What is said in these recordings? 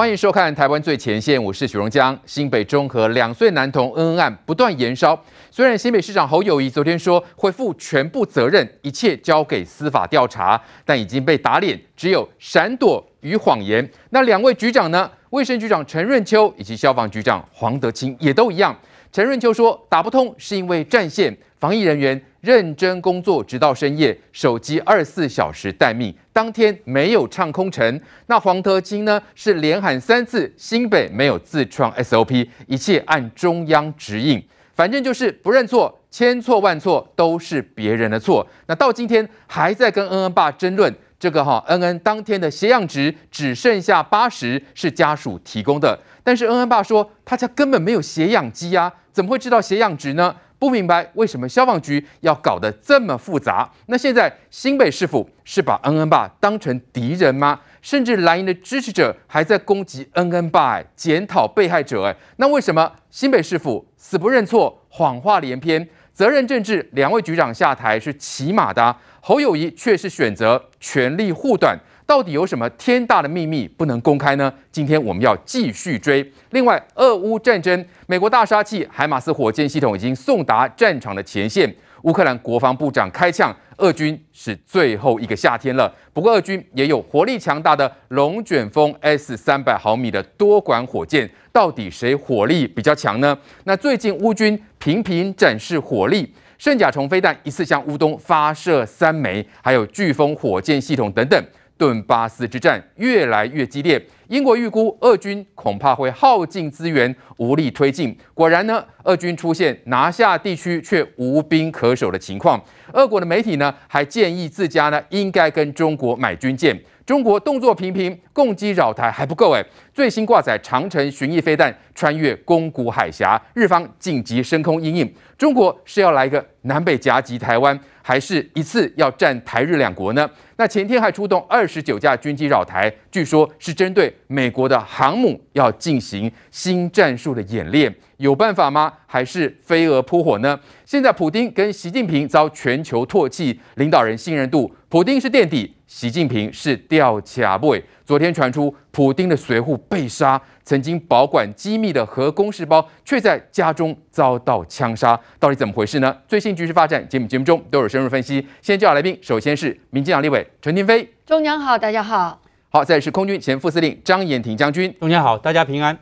欢迎收看《台湾最前线》，我是许荣江。新北中和两岁男童恩恩案不断延烧，虽然新北市长侯友宜昨天说会负全部责任，一切交给司法调查，但已经被打脸，只有闪躲与谎言。那两位局长呢？卫生局长陈润秋以及消防局长黄德清也都一样。陈润秋说打不通是因为战线，防疫人员认真工作直到深夜，手机二十四小时待命，当天没有唱空城。那黄德清呢？是连喊三次新北没有自创 SOP，一切按中央指引，反正就是不认错，千错万错都是别人的错。那到今天还在跟恩恩爸争论。这个哈，恩恩当天的血氧值只剩下八十，是家属提供的。但是恩恩爸说，他家根本没有血氧机啊，怎么会知道血氧值呢？不明白为什么消防局要搞得这么复杂？那现在新北市府是把恩恩爸当成敌人吗？甚至蓝营的支持者还在攻击恩恩爸，检讨被害者，哎，那为什么新北市府死不认错，谎话连篇？责任政治，两位局长下台是起码的，侯友谊却是选择全力护短，到底有什么天大的秘密不能公开呢？今天我们要继续追。另外，俄乌战争，美国大杀器海马斯火箭系统已经送达战场的前线，乌克兰国防部长开枪。俄军是最后一个夏天了，不过俄军也有火力强大的龙卷风 S 三百毫米的多管火箭，到底谁火力比较强呢？那最近乌军频频展示火力，圣甲虫飞弹一次向乌东发射三枚，还有飓风火箭系统等等。顿巴斯之战越来越激烈，英国预估俄军恐怕会耗尽资源，无力推进。果然呢，俄军出现拿下地区却无兵可守的情况。俄国的媒体呢，还建议自家呢应该跟中国买军舰。中国动作频频，攻击扰台还不够哎，最新挂载长城巡弋飞弹穿越宫古海峡，日方紧急升空因应。中国是要来个南北夹击台湾，还是一次要战台日两国呢？那前天还出动二十九架军机扰台，据说是针对美国的航母要进行新战术的演练，有办法吗？还是飞蛾扑火呢？现在普丁跟习近平遭全球唾弃，领导人信任度，普丁是垫底，习近平是吊卡位。昨天传出普丁的随扈被杀，曾经保管机密的核公事包却在家中遭到枪杀，到底怎么回事呢？最新局势发展，节目节目中都有深入分析。现在介绍来宾，首先是民进党立委。陈廷飞，中将好，大家好。好，再是空军前副司令张延廷将军，中将好，大家平安。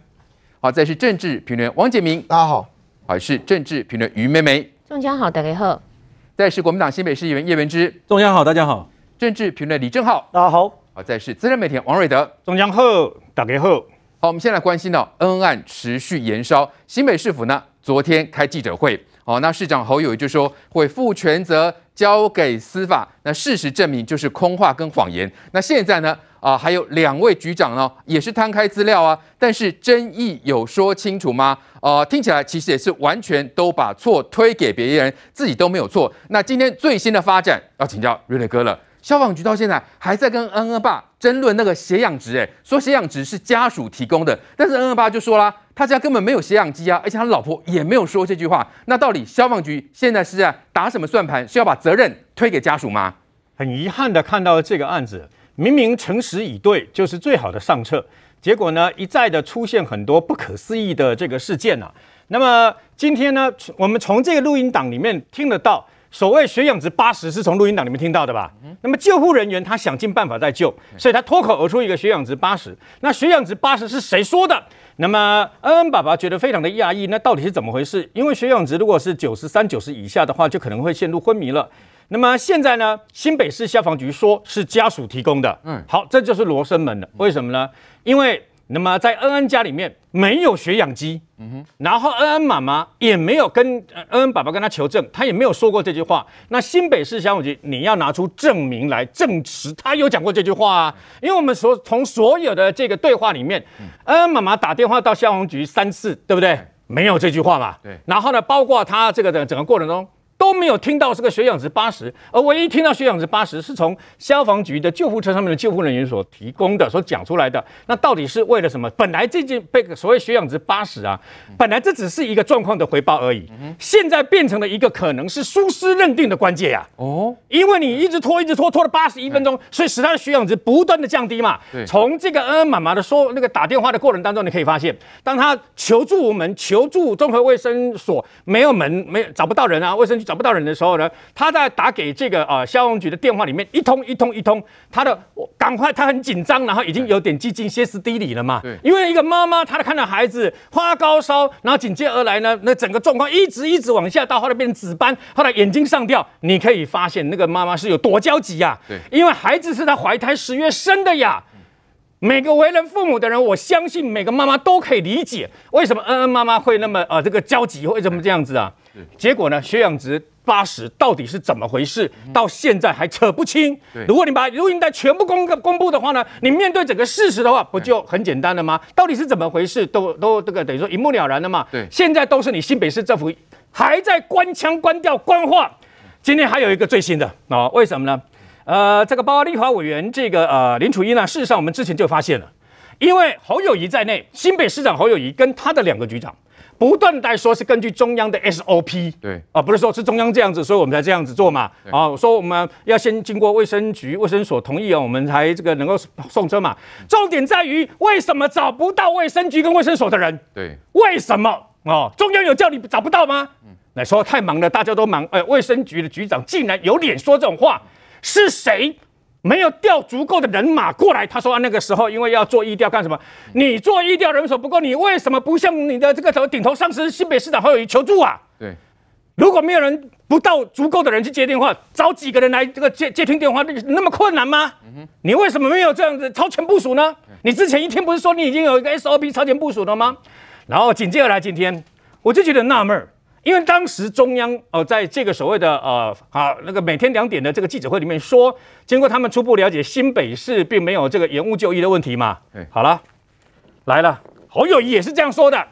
好，再是政治评论员王建明，大家好。好，是政治评论于美美，中将好，大家好。再是国民党新北市议员叶文之，中将好，大家好。政治评论李正浩，大家好。好，再是资深媒体王瑞德，中将好，大家好。好，我们先来关心到恩恩案持续延烧，新北市府呢昨天开记者会。哦，那市长侯友宜就说会负全责交给司法。那事实证明就是空话跟谎言。那现在呢？啊，还有两位局长呢，也是摊开资料啊。但是争议有说清楚吗？啊，听起来其实也是完全都把错推给别人，自己都没有错。那今天最新的发展要请教瑞瑞哥了。消防局到现在还在跟恩恩爸争论那个血氧值，哎，说血氧值是家属提供的，但是 N 二八就说啦。他家根本没有血氧机啊，而且他老婆也没有说这句话。那到底消防局现在是在打什么算盘？是要把责任推给家属吗？很遗憾的看到了这个案子，明明诚实以对就是最好的上策，结果呢一再的出现很多不可思议的这个事件啊。那么今天呢，我们从这个录音档里面听得到。所谓血氧值八十是从录音档里面听到的吧？那么救护人员他想尽办法在救，所以他脱口而出一个血氧值八十。那血氧值八十是谁说的？那么恩恩爸爸觉得非常的讶异，那到底是怎么回事？因为血氧值如果是九十三、九十以下的话，就可能会陷入昏迷了。那么现在呢？新北市消防局说是家属提供的。嗯，好，这就是罗生门了。为什么呢？因为。那么在恩恩家里面没有血氧机，嗯哼，然后恩恩妈妈也没有跟恩恩爸爸跟他求证，他也没有说过这句话。那新北市消防局你要拿出证明来证实他有讲过这句话啊，因为我们所从所有的这个对话里面，恩恩妈妈打电话到消防局三次，对不对？没有这句话嘛。对。然后呢，包括他这个的整个过程中都都没有听到这个血氧值八十，而唯一听到血氧值八十是从消防局的救护车上面的救护人员所提供的、所讲出来的。那到底是为了什么？本来这件被所谓血氧值八十啊，本来这只是一个状况的回报而已，现在变成了一个可能是疏失认定的关键呀。哦，因为你一直拖，一直拖，拖了八十一分钟，所以使他的血氧值不断的降低嘛。对，从这个恩恩妈妈的说那个打电话的过程当中，你可以发现，当他求助无门，求助综合卫生所没有门，没找不到人啊，卫生局找不到人的时候呢，他在打给这个呃消防局的电话里面一通一通一通，他的赶快他很紧张，然后已经有点几近歇斯底里了嘛。对，因为一个妈妈，她看到孩子发高烧，然后紧接而来呢，那整个状况一直一直往下，到后来变成紫斑，后来眼睛上吊，你可以发现那个妈妈是有多焦急呀。对，因为孩子是她怀胎十月生的呀。每个为人父母的人，我相信每个妈妈都可以理解为什么恩恩妈妈会那么呃这个焦急，为什么这样子啊？结果呢，血氧值八十到底是怎么回事？到现在还扯不清。如果你把录音带全部公公布的话呢，你面对整个事实的话，不就很简单了吗？到底是怎么回事？都都这个等于说一目了然了嘛。对，现在都是你新北市政府还在官腔、官调、官话。今天还有一个最新的啊？为什么呢？呃，这个包括立法委员这个呃林楚一呢，事实上我们之前就发现了，因为侯友谊在内，新北市长侯友谊跟他的两个局长不断在说是根据中央的 SOP，对啊、呃，不是说是中央这样子，所以我们才这样子做嘛，啊，说我们要先经过卫生局卫生所同意啊，我们才这个能够送车嘛。重点在于为什么找不到卫生局跟卫生所的人？对，为什么哦？中央有叫你找不到吗？嗯，那说太忙了，大家都忙，呃，卫生局的局长竟然有脸说这种话。是谁没有调足够的人马过来？他说啊，那个时候因为要做疫调干什么？你做疫调人手不够，你为什么不向你的这个头顶头上司新北市长侯友宜求助啊？对，如果没有人不到足够的人去接电话，找几个人来这个接接听电话，那么困难吗？你为什么没有这样子超前部署呢？你之前一天不是说你已经有一个 SOP 超前部署了吗？然后紧接着来今天，我就觉得纳闷儿。因为当时中央哦、呃，在这个所谓的呃啊那个每天两点的这个记者会里面说，经过他们初步了解，新北市并没有这个延误就医的问题嘛。对，好了，来了，侯友宜也是这样说的，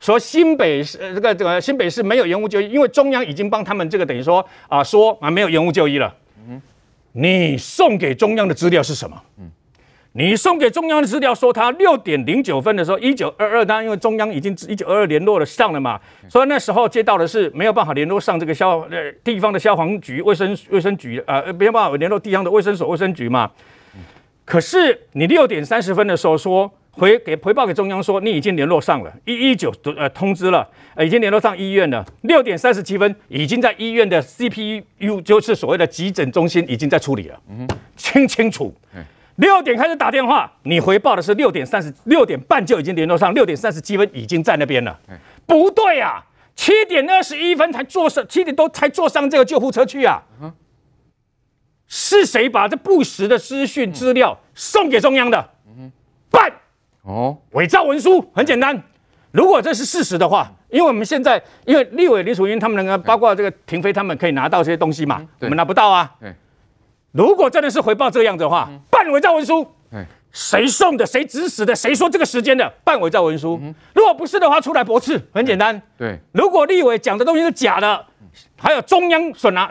说新北市这个这个新北市没有延误就医，因为中央已经帮他们这个等于说啊说啊没有延误就医了。嗯，你送给中央的资料是什么？嗯。你送给中央的资料说，他六点零九分的时候，一九二二，当然因为中央已经一九二二联络了上了嘛，所以那时候接到的是没有办法联络上这个消呃地方的消防局、卫生卫生局啊，没有办法联络地方的卫生所、卫生局嘛。可是你六点三十分的时候说回给回报给中央说，你已经联络上了，一一九呃通知了，呃已经联络上医院了。六点三十七分已经在医院的 CPU 就是所谓的急诊中心已经在处理了，嗯，清清楚。六点开始打电话，你回报的是六点三十六点半就已经联络上，六点三十七分已经在那边了。不对啊，七点二十一分才坐上，七点多才坐上这个救护车去啊。是谁把这不实的资讯资料送给中央的？办哦，伪造文书很简单。如果这是事实的话，因为我们现在因为立委林楚英他们能够包括这个廷飞他们可以拿到这些东西嘛，我们拿不到啊。如果真的是回报这个样子的话，办伪造文书，谁送的？谁指使的？谁说这个时间的？办伪造文书。如果不是的话，出来驳斥，很简单。对，如果立委讲的东西是假的，还有中央所拿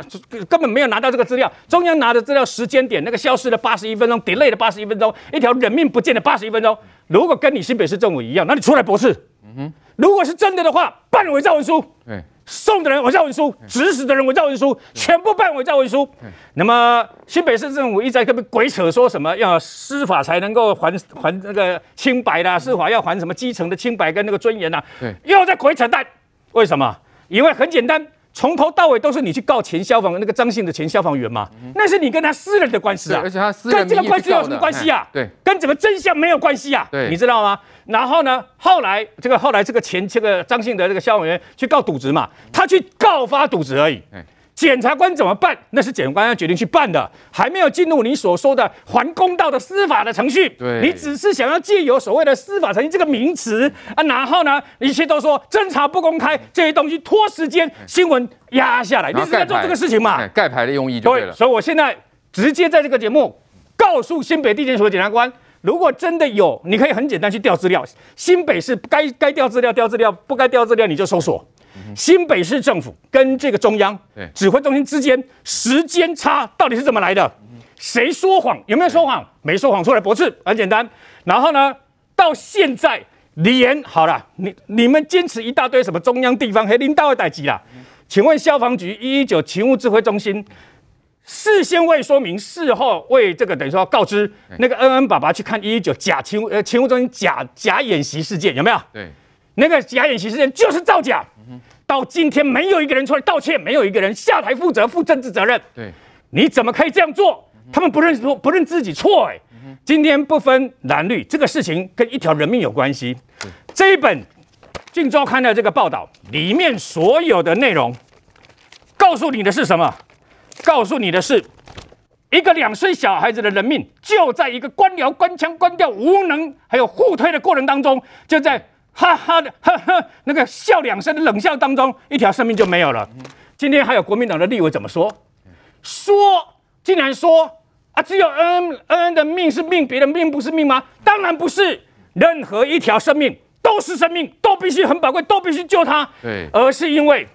根本没有拿到这个资料，中央拿的资料时间点那个消失了八十一分钟，delay 了八十一分钟，一条人命不见了八十一分钟。如果跟你新北市政府一样，那你出来驳斥。如果是真的的话，办伪造文书。送的人我叫文书，指使的人我叫文书，全部办我叫文书。那么新北市政府一直在跟鬼扯，说什么要司法才能够还还那个清白啦，司法要还什么基层的清白跟那个尊严呐？又在鬼扯淡。为什么？因为很简单。从头到尾都是你去告前消防那个张姓的前消防员嘛，嗯、那是你跟他私人的官司啊，而且他私人跟这个官司有什么关系啊？对，跟整个真相没有关系啊，对，你知道吗？然后呢，后来这个后来这个前这个张姓的这个消防员去告渎职嘛，他去告发渎职而已。检察官怎么办？那是检察官要决定去办的，还没有进入你所说的还公道的司法的程序。对，你只是想要借由所谓的司法程序这个名词啊，然后呢，一切都说侦查不公开，这些东西拖时间，新闻压下来，你是在做这个事情嘛？盖牌的用意就对了。所以我现在直接在这个节目告诉新北地检署的检察官，如果真的有，你可以很简单去调资料，新北市该该调资料调资料，不该调资料你就搜索。新北市政府跟这个中央指挥中心之间时间差到底是怎么来的？谁说谎？有没有说谎？没说谎，出来驳斥，很简单。然后呢，到现在连好了，你你们坚持一大堆什么中央地方黑领导的代级啦？请问消防局一一九勤务指挥中心事先未说明，事后为这个等于说告知那个恩恩爸爸去看一一九假勤务呃勤务中心假假演习事件有没有？对，那个假演习事件就是造假。到今天没有一个人出来道歉，没有一个人下台负责负政治责任。对，你怎么可以这样做？他们不认错，不认自己错哎。今天不分蓝绿，这个事情跟一条人命有关系。这一本《镜周刊》的这个报道里面所有的内容，告诉你的是什么？告诉你的是，一个两岁小孩子的人命，就在一个官僚官腔官调、无能还有互推的过程当中，就在哈哈的呵呵那个笑两声的冷笑当中，一条生命就没有了。今天还有国民党的立委怎么说？说竟然说啊，只有恩恩恩的命是命，别的命不是命吗？当然不是，任何一条生命都是生命，都必须很宝贵，都必须救他。对，而是因为。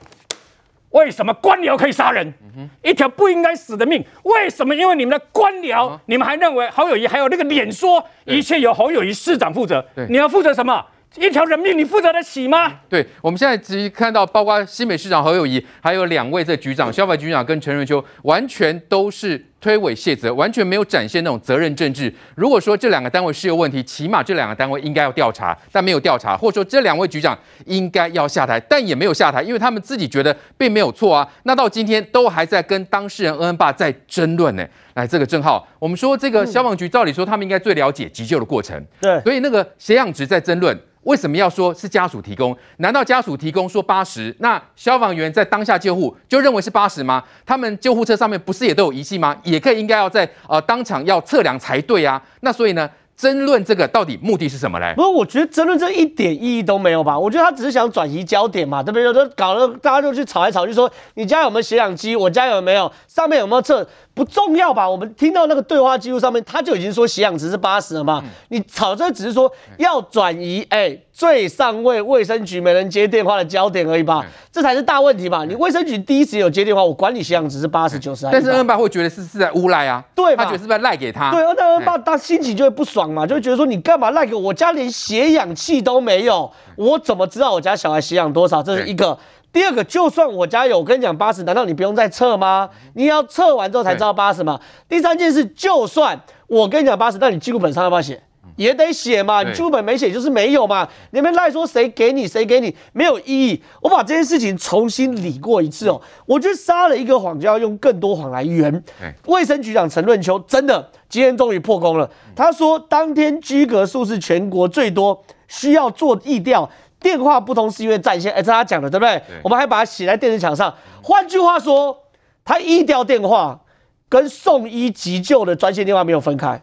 为什么官僚可以杀人？一条不应该死的命，为什么？因为你们的官僚，你们还认为侯友谊还有那个脸说一切由侯友谊市长负责？你要负责什么？一条人命你负责得起吗？对，我们现在只看到，包括新北市长何友谊，还有两位这局长，消防局长跟陈瑞秋，完全都是。推诿卸责，完全没有展现那种责任政治。如果说这两个单位是有问题，起码这两个单位应该要调查，但没有调查，或者说这两位局长应该要下台，但也没有下台，因为他们自己觉得并没有错啊。那到今天都还在跟当事人恩恩爸在争论呢。来，这个郑浩，我们说这个消防局，照理说他们应该最了解急救的过程，对，所以那个血氧值在争论。为什么要说是家属提供？难道家属提供说八十？那消防员在当下救护就认为是八十吗？他们救护车上面不是也都有仪器吗？也也可以应该要在呃当场要测量才对啊。那所以呢，争论这个到底目的是什么嘞？不是，我觉得争论这一点意义都没有吧？我觉得他只是想转移焦点嘛，对不对？有的搞得大家就去吵来吵去，说你家有没有血氧机？我家有没有？上面有没有测？不重要吧？我们听到那个对话记录上面，他就已经说血氧值是八十了嘛。嗯、你吵这只是说要转移，哎、欸，最上位卫生局没人接电话的焦点而已吧？嗯、这才是大问题吧？你卫生局第一时间有接电话，我管你血氧值是八十九十，但是恩爸会觉得是是在诬赖啊，对吧？他觉得是不是赖给他？对，那恩爸他心情就会不爽嘛，就会觉得说你干嘛赖给我？我家连血氧气都没有，我怎么知道我家小孩血氧多少？这是一个。第二个，就算我家有，我跟你讲八十，难道你不用再测吗？你要测完之后才知道八十吗？第三件事，就算我跟你讲八十，那你记录本上要不要写？也得写嘛。你记录本没写就是没有嘛。你们赖说谁给你谁给你没有意义。我把这件事情重新理过一次哦。我觉得撒了一个谎就要用更多谎来圆。卫生局长陈润秋真的今天终于破功了。他说当天居格数是全国最多，需要做疫调。电话不通是因为占线，哎，他讲的，对不对？对，我们还把它写在电视墙上。换句话说，他医调电话跟送医急救的专线电话没有分开，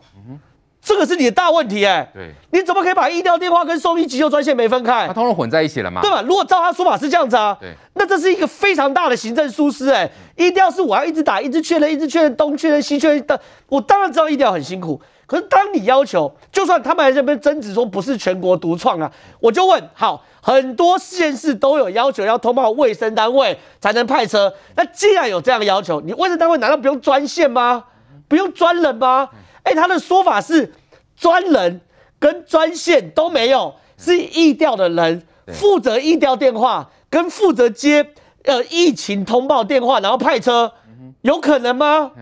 这个是你的大问题，哎，对，你怎么可以把医调电话跟送医急救专线没分开？他通通混在一起了嘛？对吧？如果照他说法是这样子啊，对，那这是一个非常大的行政疏失，哎，疫调是我要一直打，一直确认，一直确认，东确认西确认的，我当然知道医调很辛苦。可是，当你要求，就算他们还在这边争执说不是全国独创啊，我就问：好，很多县市都有要求要通报卫生单位才能派车。那既然有这样的要求，你卫生单位难道不用专线吗？不用专人吗？哎，他的说法是专人跟专线都没有，是疫调的人负责疫调电话跟负责接呃疫情通报电话，然后派车，有可能吗？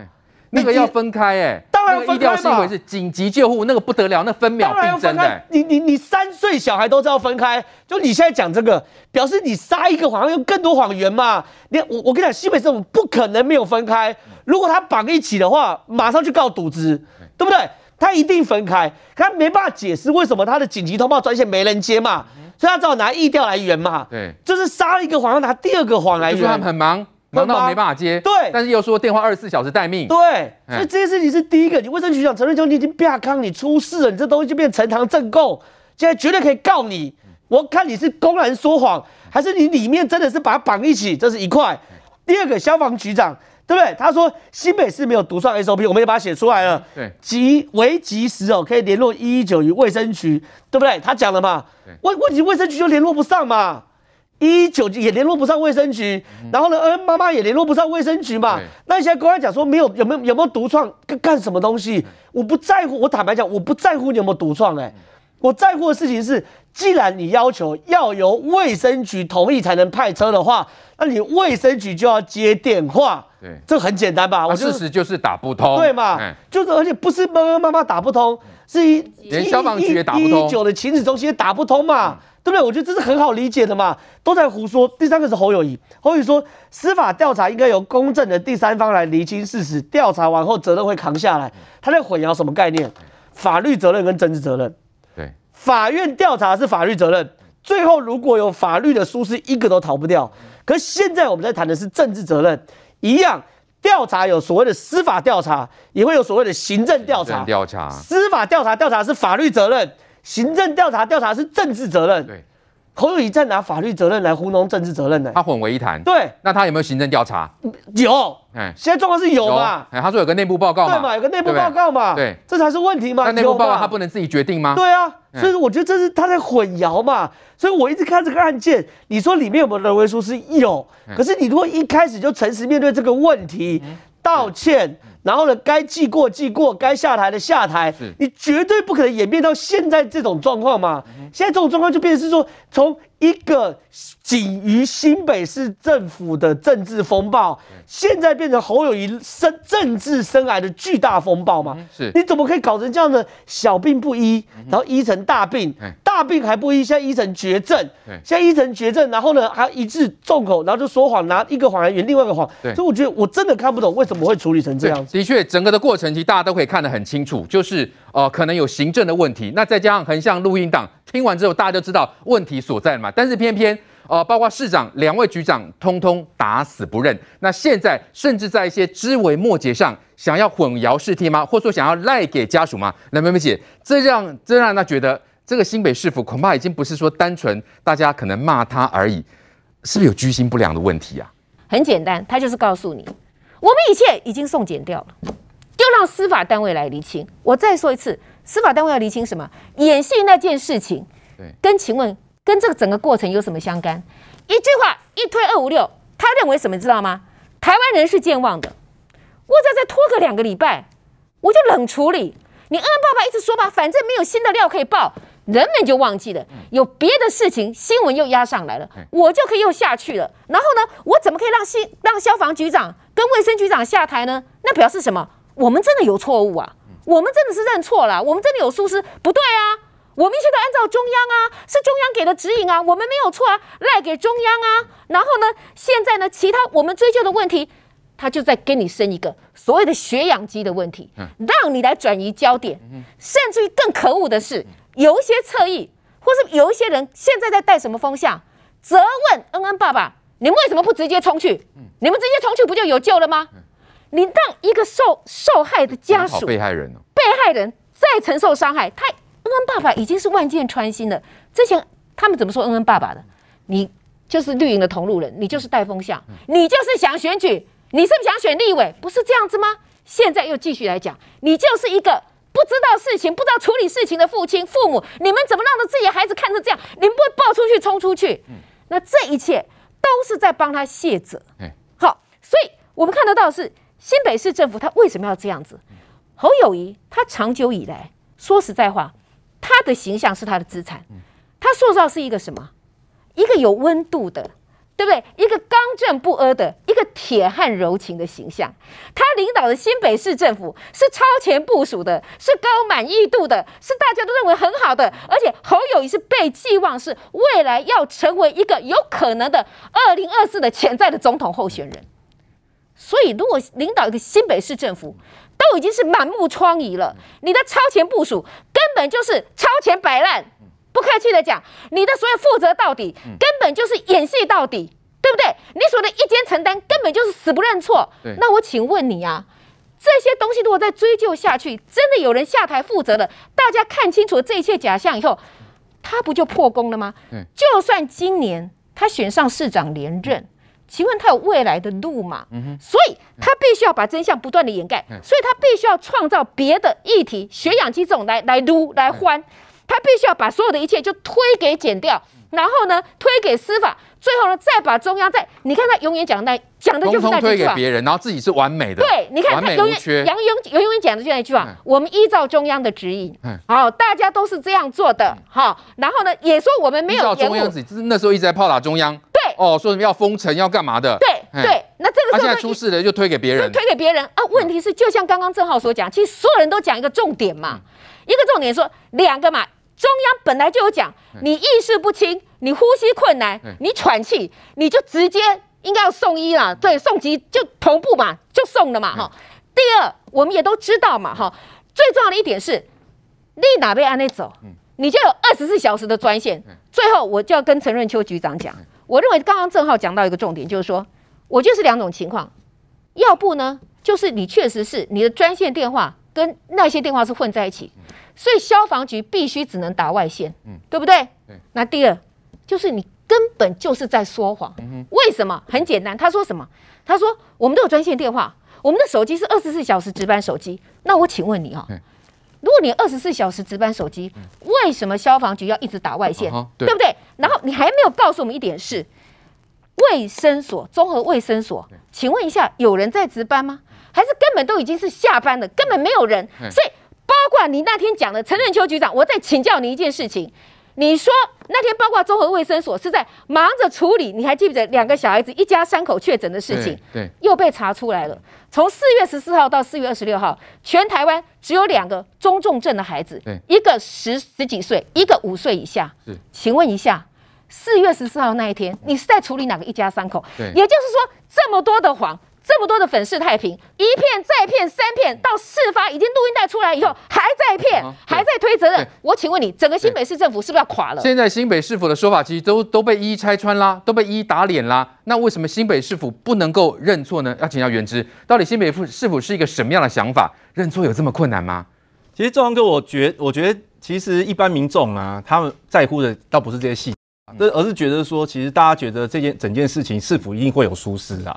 那个要分开哎、欸，当然分开嘛。是紧急救护，那个不得了，那分秒必争的、欸。你你你三岁小孩都知道分开，就你现在讲这个，表示你撒一个谎用更多谎言嘛？你我我跟你讲，西北政府不可能没有分开。如果他绑一起的话，马上去告渎职，对不对？他一定分开，可他没办法解释为什么他的紧急通报专线没人接嘛，所以他只好拿意调来圆嘛。对，就是撒一个谎，要拿第二个谎来圆。就说他们很忙。忙到没办法接，对，但是又说电话二十四小时待命，对，所以这件事情是第一个。你卫生局长陈瑞秋，你已经变康，你出事了，你这东西就变呈堂证供，现在绝对可以告你。我看你是公然说谎，还是你里面真的是把它绑一起，这是一块。第二个消防局长，对不对？他说新北市没有独创 SOP，我们也把它写出来了。对，即为及时哦，可以联络一一九与卫生局，对不对？他讲了嘛？问问题卫生局就联络不上嘛？一一九也联络不上卫生局，嗯、然后呢，恩恩妈妈也联络不上卫生局嘛。那你现在公安讲说没有，有没有有没有独创干干什么东西？我不在乎，我坦白讲，我不在乎你有没有独创，哎，我在乎的事情是，既然你要求要由卫生局同意才能派车的话，那你卫生局就要接电话。对，这很简单吧？我事实就是打不通，对嘛？就是而且不是恩恩妈妈打不通，是一连消防局也打不通，一一九的亲子中心也打不通嘛。对不对？我觉得这是很好理解的嘛，都在胡说。第三个是侯友谊，侯友谊说司法调查应该由公正的第三方来厘清事实，调查完后责任会扛下来。他在混淆什么概念？法律责任跟政治责任。对，法院调查是法律责任，最后如果有法律的疏失，一个都逃不掉。可是现在我们在谈的是政治责任，一样调查有所谓的司法调查，也会有所谓的行政调查。调查，司法调查调查是法律责任。行政调查调查是政治责任，对，侯友宜在拿法律责任来糊弄政治责任呢？他混为一谈。对，那他有没有行政调查？有，哎，现在状况是有嘛？哎，他说有个内部报告嘛，对嘛？有个内部报告嘛？对，这才是问题嘛？那内部报告他不能自己决定吗？对啊，所以我觉得这是他在混淆嘛。所以我一直看这个案件，你说里面有没有人为疏失？有，可是你如果一开始就诚实面对这个问题，道歉。然后呢，该记过记过，该下台的下台，你绝对不可能演变到现在这种状况嘛。现在这种状况就变成是说，从一个仅于新北市政府的政治风暴，现在变成侯友谊生政治生涯的巨大风暴嘛？是，你怎么可以搞成这样的小病不医，然后医成大病，大病还不医，现在医成绝症，现在医成绝症，然后呢还一致重口，然后就说谎，拿一个谎来圆另外一个谎。所以我觉得我真的看不懂为什么会处理成这样子。的确，整个的过程其实大家都可以看得很清楚，就是呃可能有行政的问题，那再加上横向录音档。听完之后，大家就知道问题所在了嘛。但是偏偏，呃，包括市长两位局长，通通打死不认。那现在甚至在一些枝微末节上，想要混淆视听吗？或者说想要赖给家属吗？来，梅梅姐，这让这让他觉得，这个新北市府恐怕已经不是说单纯大家可能骂他而已，是不是有居心不良的问题啊？很简单，他就是告诉你，我们一切已经送检掉了，就让司法单位来厘清。我再说一次。司法单位要厘清什么？演戏那件事情，对跟请问跟这个整个过程有什么相干？一句话一推二五六，他认为什么？知道吗？台湾人是健忘的，我再再拖个两个礼拜，我就冷处理。你恩恩爸爸一直说吧，反正没有新的料可以爆，人们就忘记了。有别的事情，新闻又压上来了，我就可以又下去了。然后呢，我怎么可以让新让消防局长跟卫生局长下台呢？那表示什么？我们真的有错误啊！我们真的是认错了，我们真的有疏失，不对啊！我们一切都按照中央啊，是中央给的指引啊，我们没有错啊，赖给中央啊。然后呢，现在呢，其他我们追究的问题，他就在给你生一个所谓的血氧机的问题，让你来转移焦点。甚至于更可恶的是，有一些侧翼，或是有一些人现在在带什么风向，责问恩恩爸爸，你们为什么不直接冲去？你们直接冲去不就有救了吗？你让一个受受害的家属、被害人、被害人再承受伤害，他恩恩爸爸已经是万箭穿心了。之前他们怎么说恩恩爸爸的？你就是绿营的同路人，你就是带风向，你就是想选举，你是不是想选立委？不是这样子吗？现在又继续来讲，你就是一个不知道事情、不知道处理事情的父亲、父母，你们怎么让着自己的孩子看成这样？你们不会爆出去、冲出去？那这一切都是在帮他卸责。好，所以我们看得到是。新北市政府他为什么要这样子？侯友谊他长久以来说实在话，他的形象是他的资产，他塑造是一个什么？一个有温度的，对不对？一个刚正不阿的，一个铁汉柔情的形象。他领导的新北市政府是超前部署的，是高满意度的，是大家都认为很好的。而且侯友谊是被寄望是未来要成为一个有可能的二零二四的潜在的总统候选人。所以，如果领导一个新北市政府都已经是满目疮痍了，你的超前部署根本就是超前摆烂。不客气的讲，你的所有负责到底，根本就是演戏到底，对不对？你所谓的一肩承担，根本就是死不认错。那我请问你啊，这些东西如果再追究下去，真的有人下台负责了，大家看清楚这一切假象以后，他不就破功了吗？就算今年他选上市长连任。请问他有未来的路吗？所以他必须要把真相不断的掩盖，所以他必须要创造别的议题，血氧机这种来来撸来欢，他必须要把所有的一切就推给剪掉，然后呢推给司法，最后呢，再把中央再，你看他永远讲那讲的就是那句话，推给别人，然后自己是完美的。对，你看他永远杨永永远讲的就那句话，我们依照中央的指引，好，大家都是这样做的，好，然后呢，也说我们没有依照中央指引，那时候一直在炮打中央，对，哦，说什么要封城要干嘛的，对对，那这个时候现在出事了就推给别人，推给别人啊。问题是，就像刚刚郑浩所讲，其实所有人都讲一个重点嘛，一个重点说两个嘛。中央本来就有讲，你意识不清，你呼吸困难，你喘气，你就直接应该要送医了。对，送急就同步嘛，就送了嘛。哈。第二，我们也都知道嘛。哈，最重要的一点是，立哪被安内走，你就有二十四小时的专线。最后，我就要跟陈润秋局长讲，我认为刚刚郑浩讲到一个重点，就是说，我就是两种情况，要不呢，就是你确实是你的专线电话跟那些电话是混在一起。所以消防局必须只能打外线，嗯，对不对？对。那第二就是你根本就是在说谎。嗯。为什么？很简单，他说什么？他说我们都有专线电话，我们的手机是二十四小时值班手机。那我请问你啊，如果你二十四小时值班手机，为什么消防局要一直打外线？对不对？然后你还没有告诉我们一点是，卫生所综合卫生所，请问一下，有人在值班吗？还是根本都已经是下班了，根本没有人？所以。包括你那天讲的陈任秋局长，我再请教你一件事情。你说那天包括综合卫生所是在忙着处理，你还记不记得两个小孩子一家三口确诊的事情？对，又被查出来了。从四月十四号到四月二十六号，全台湾只有两个中重症的孩子，一个十十几岁，一个五岁以下。是，请问一下，四月十四号那一天，你是在处理哪个一家三口？对，也就是说这么多的谎。这么多的粉饰太平，一片再骗三骗，到事发已经录音带出来以后，还在骗，还在推责任。我请问你，整个新北市政府是不是要垮了？现在新北市府的说法其实都都被一一拆穿啦，都被一一打脸啦。那为什么新北市府不能够认错呢？要请教元之，到底新北市府是一个什么样的想法？认错有这么困难吗？其实中央哥，我觉我觉得其实一般民众啊，他们在乎的倒不是这些细而是觉得说，其实大家觉得这件整件事情是否一定会有疏失啊？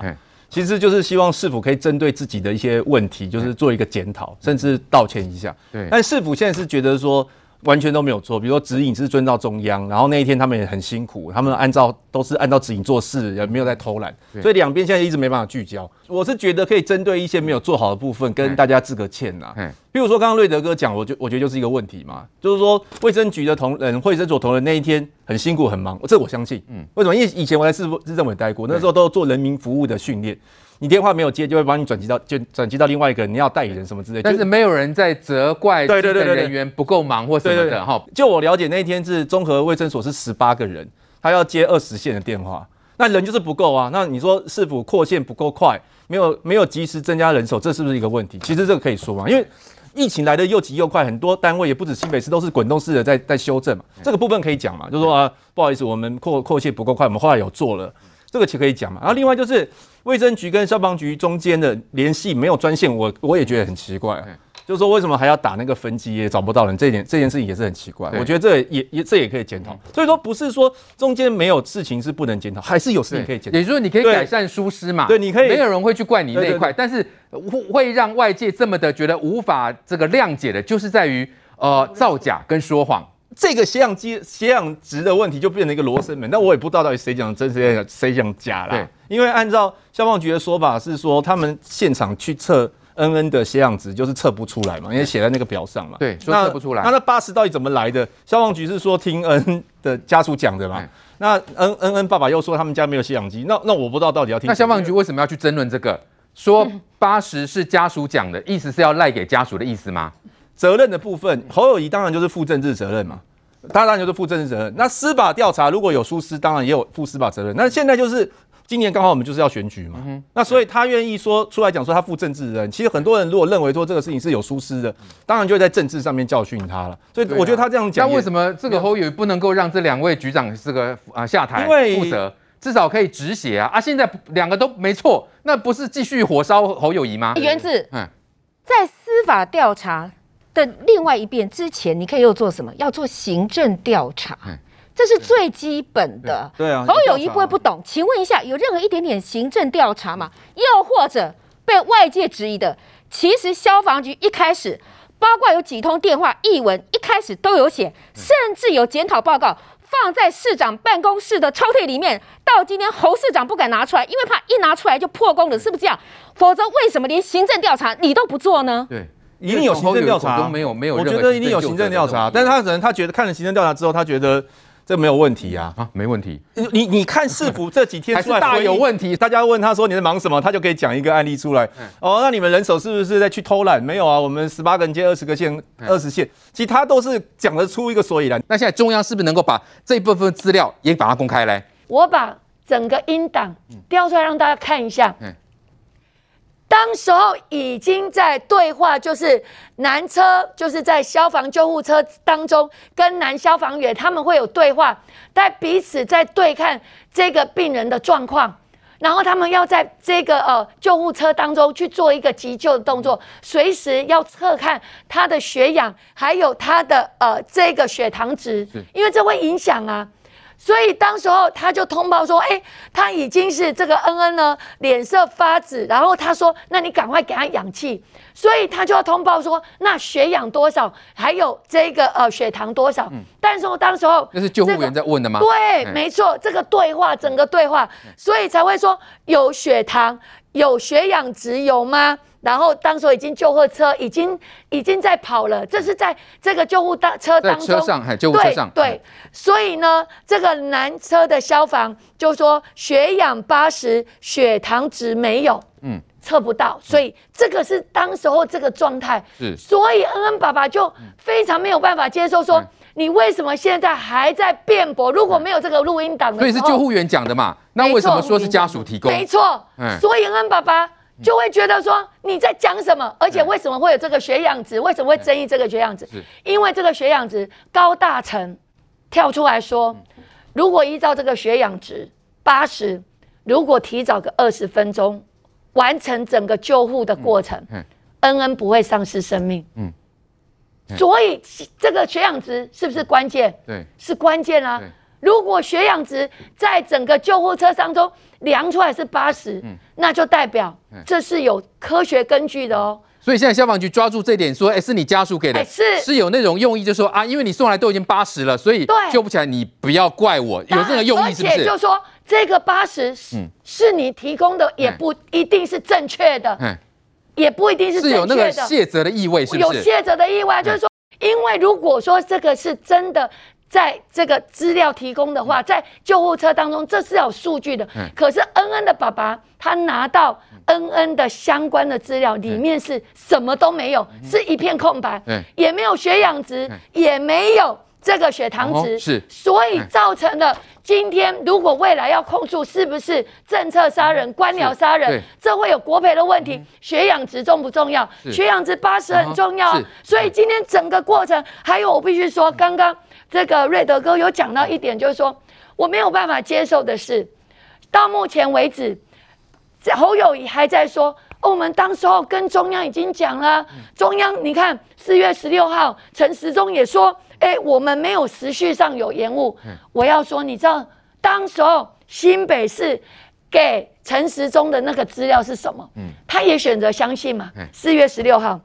其实就是希望市府可以针对自己的一些问题，就是做一个检讨，甚至道歉一下。对。但市府现在是觉得说完全都没有错，比如说指引是遵照中央，然后那一天他们也很辛苦，他们按照都是按照指引做事，也没有在偷懒，所以两边现在一直没办法聚焦。我是觉得可以针对一些没有做好的部分跟大家致个歉呐。嗯。比如说刚刚瑞德哥讲，我就我觉得就是一个问题嘛，就是说卫生局的同仁、卫生所同仁那一天很辛苦很忙，这我相信。嗯。为什么？因为以前我在市市政委待过，那时候都做人民服务的训练。你电话没有接，就会帮你转接到，就转接到另外一个，你要代理人什么之类的。但是没有人在责怪对对对人员不够忙或什么的哈。就我了解，那一天是综合卫生所是十八个人，他要接二十线的电话，那人就是不够啊。那你说是否扩线不够快，没有没有及时增加人手，这是不是一个问题？其实这个可以说嘛，因为疫情来的又急又快，很多单位也不止新北市，都是滚动式的在在修正嘛。这个部分可以讲嘛，就是说啊，不好意思，我们扩扩线不够快，我们后来有做了。这个其实可以讲嘛，然后另外就是卫生局跟消防局中间的联系没有专线，我我也觉得很奇怪。啊，就是说为什么还要打那个分机也找不到人，这点这件事情也是很奇怪，我觉得这也也这也可以检讨。所以说不是说中间没有事情是不能检讨，还是有事情可以检讨。也就是说你可以改善疏失嘛，对，你可以，没有人会去怪你那一块，但是会会让外界这么的觉得无法这个谅解的，就是在于呃造假跟说谎。这个血氧机、血氧值的问题就变成一个罗生门，但我也不知道到底谁讲真，谁讲谁讲假啦。对，因为按照消防局的说法是说，他们现场去测恩恩的血氧值就是测不出来嘛，因为写在那个表上嘛。对，说测不出来。那那八十到底怎么来的？消防局是说听恩的家属讲的嘛？那恩恩恩爸爸又说他们家没有血氧机，那那我不知道到底要听。那消防局为什么要去争论这个？说八十是家属讲的，意思是要赖给家属的意思吗？责任的部分，侯友谊当然就是负政治责任嘛，他当然就是负政治责任。那司法调查如果有疏失，当然也有负司法责任。那现在就是今年刚好我们就是要选举嘛，那所以他愿意说出来讲说他负政治责任。其实很多人如果认为说这个事情是有疏失的，当然就会在政治上面教训他了。所以我觉得他这样讲，那为什么这个侯友宜不能够让这两位局长这个啊下台负责，至少可以止血啊？啊，现在两个都没错，那不是继续火烧侯友谊吗？原子，嗯，在司法调查。的另外一边，之前你可以又做什么？要做行政调查，这是最基本的。对啊，侯友谊不会不懂。请问一下，有任何一点点行政调查吗？又或者被外界质疑的，其实消防局一开始，包括有几通电话、译文，一开始都有写，甚至有检讨报告。放在市长办公室的抽屉里面，到今天侯市长不敢拿出来，因为怕一拿出来就破功了，是不是这样？否则为什么连行政调查你都不做呢？对，一定有行政调查，没有没有，我觉得一定有行政调查，但是他可能他觉得看了行政调查之后，他觉得。这没有问题啊，啊，没问题。你你看市府这几天 出来大有问题，大家问他说你在忙什么，他就可以讲一个案例出来。哦，那你们人手是不是在去偷懒？没有啊，我们十八个人接二十个线，二十线，其他都是讲得出一个所以然。那现在中央是不是能够把这一部分资料也把它公开来？我把整个音档调出来让大家看一下。当时候已经在对话，就是男车就是在消防救护车当中跟男消防员他们会有对话，但彼此在对看这个病人的状况，然后他们要在这个呃救护车当中去做一个急救的动作，随时要测看他的血氧，还有他的呃这个血糖值，因为这会影响啊。所以当时候他就通报说，哎，他已经是这个恩恩呢，脸色发紫，然后他说，那你赶快给他氧气。所以他就要通报说，那血氧多少，还有这个呃血糖多少。嗯、但是我当时候那是救护员在问的吗？对，没错，这个对话整个对话，所以才会说有血糖、有血氧值有吗？然后当时已经救护车已经已经在跑了，这是在这个救护大车当中，在车上，救护车上，对对，所以呢，这个男车的消防就说血氧八十，血糖值没有，嗯，测不到，所以这个是当时候这个状态，是，所以恩恩爸爸就非常没有办法接受，说你为什么现在还在辩驳？如果没有这个录音档的，所以是救护员讲的嘛？那为什么说是家属提供？没错，所以恩恩爸爸。就会觉得说你在讲什么，而且为什么会有这个血氧值？为什么会争议这个血氧值？因为这个血氧值高大成跳出来说，如果依照这个血氧值八十，如果提早个二十分钟完成整个救护的过程，恩恩不会丧失生命。嗯，所以这个血氧值是不是关键？对，是关键啊。如果血氧值在整个救护车当中量出来是八十，那就代表这是有科学根据的哦。所以现在消防局抓住这点说，哎，是你家属给的，是是有那种用意，就说啊，因为你送来都已经八十了，所以救不起来，你不要怪我，有这个用意是不是？而且就说这个八十是是你提供的，也不一定是正确的，也不一定是是有那个卸责的意味，是不是？有卸责的意味，就是说，因为如果说这个是真的。在这个资料提供的话，在救护车当中，这是有数据的。可是恩恩的爸爸他拿到恩恩的相关的资料，里面是什么都没有，是一片空白，也没有血氧值，也没有这个血糖值，是，所以造成了今天如果未来要控诉是不是政策杀人、官僚杀人，这会有国赔的问题。血氧值重不重要？血氧值八十很重要，所以今天整个过程，还有我必须说，刚刚。这个瑞德哥有讲到一点，就是说我没有办法接受的是，到目前为止，侯友宜还在说，哦，我们当时候跟中央已经讲了，中央你看四月十六号陈时中也说，哎，我们没有时序上有延误。我要说，你知道当时候新北市给陈时中的那个资料是什么？嗯他也选择相信嘛？四月十六号。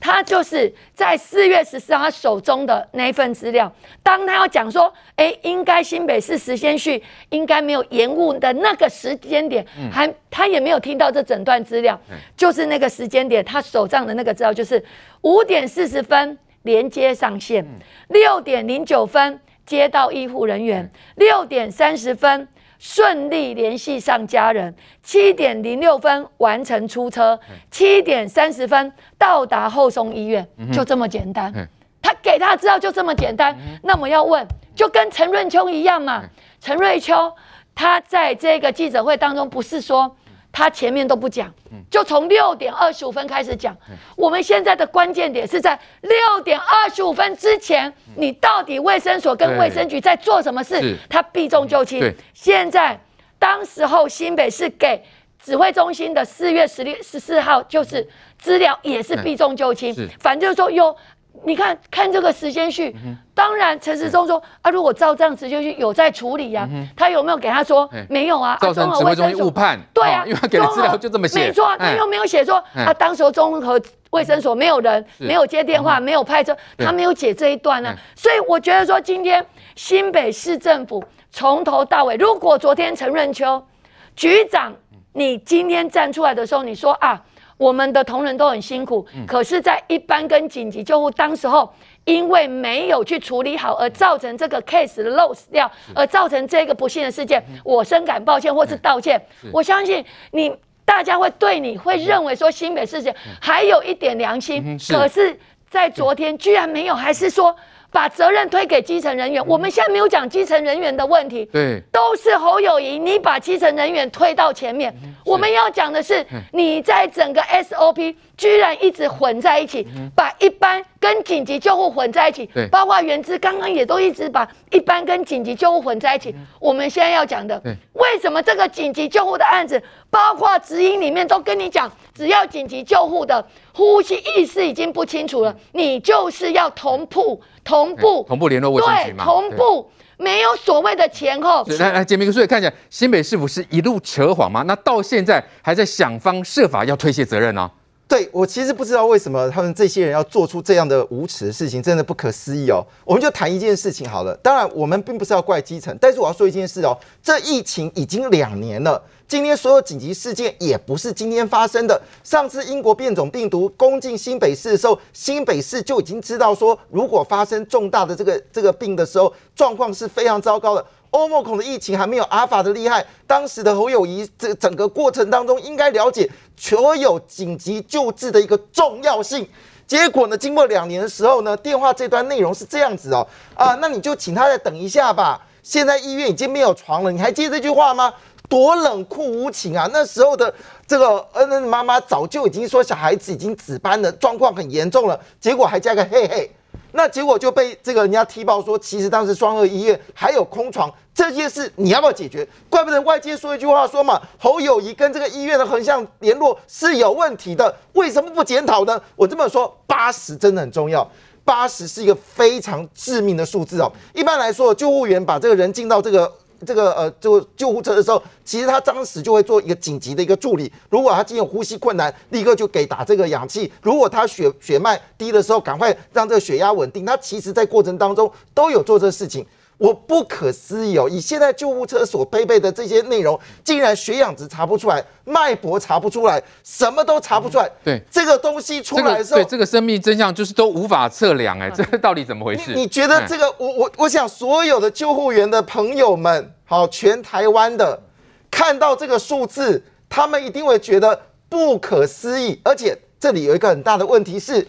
他就是在四月十四号他手中的那一份资料，当他要讲说，哎，应该新北市时间序应该没有延误的那个时间点，还他也没有听到这整段资料，就是那个时间点，他手上的那个资料就是五点四十分连接上线，六点零九分接到医护人员，六点三十分。顺利联系上家人，七点零六分完成出车，七点三十分到达后松医院，就这么简单。他给他知道就这么简单。那么要问，就跟陈润秋一样嘛？陈瑞秋他在这个记者会当中不是说。他前面都不讲，就从六点二十五分开始讲。我们现在的关键点是在六点二十五分之前，你到底卫生所跟卫生局在做什么事？他避重就轻。现在当时候新北市给指挥中心的四月十六十四号就是资料也是避重就轻，反正就是说有。你看看这个时间序，当然陈时中说啊，如果照这样时间序有在处理呀，他有没有给他说？没有啊？造成指挥中心误判，对啊，因为他给的资料就这么写，没错，他又没有写说啊，当时候综合卫生所没有人，没有接电话，没有派车，他没有解这一段呢。所以我觉得说，今天新北市政府从头到尾，如果昨天陈润秋局长，你今天站出来的时候，你说啊，我们的同仁都很辛苦，可是，在一般跟紧急救护当时候，因为没有去处理好，而造成这个 case 的 loss 掉，而造成这个不幸的事件，我深感抱歉，或是道歉。我相信你。大家会对你会认为说新北市政还有一点良心，可是，在昨天居然没有，还是说。把责任推给基层人员，我们现在没有讲基层人员的问题，对，都是侯友谊，你把基层人员推到前面。我们要讲的是，你在整个 SOP 居然一直混在一起，把一般跟紧急救护混在一起，包括原资刚刚也都一直把一般跟紧急救护混在一起。我们现在要讲的，为什么这个紧急救护的案子，包括指引里面都跟你讲，只要紧急救护的呼吸意识已经不清楚了，你就是要同步。同步同步联络卫生局嘛？对，同步没有所谓的前后。来来，杰明哥，所以看起来新北市府是一路扯谎吗？那到现在还在想方设法要推卸责任呢、啊？对，我其实不知道为什么他们这些人要做出这样的无耻的事情，真的不可思议哦。我们就谈一件事情好了。当然，我们并不是要怪基层，但是我要说一件事哦。这疫情已经两年了，今天所有紧急事件也不是今天发生的。上次英国变种病毒攻进新北市的时候，新北市就已经知道说，如果发生重大的这个这个病的时候，状况是非常糟糕的。欧盟孔的疫情还没有阿法的厉害，当时的侯友宜这整个过程当中应该了解所有紧急救治的一个重要性。结果呢，经过两年的时候呢，电话这段内容是这样子哦，啊，那你就请他再等一下吧。现在医院已经没有床了，你还接这句话吗？多冷酷无情啊！那时候的这个恩恩妈妈早就已经说小孩子已经紫斑了，状况很严重了，结果还加个嘿嘿。那结果就被这个人家踢爆说，其实当时双和医院还有空床，这件事你要不要解决？怪不得外界说一句话说嘛，侯友谊跟这个医院的横向联络是有问题的，为什么不检讨呢？我这么说，八十真的很重要，八十是一个非常致命的数字哦。一般来说，救护员把这个人进到这个。这个呃，就救护车的时候，其实他当时就会做一个紧急的一个助理。如果他今天呼吸困难，立刻就给打这个氧气。如果他血血脉低的时候，赶快让这个血压稳定。他其实在过程当中都有做这个事情。我不可思议哦！以现在救护车所配备的这些内容，竟然血氧值查不出来，脉搏查不出来，什么都查不出来。嗯、对这个东西出来的时候，这个、对这个生命真相就是都无法测量哎，这个到底怎么回事？你，你觉得这个？我我我想所有的救护员的朋友们，好，全台湾的看到这个数字，他们一定会觉得不可思议。而且这里有一个很大的问题是，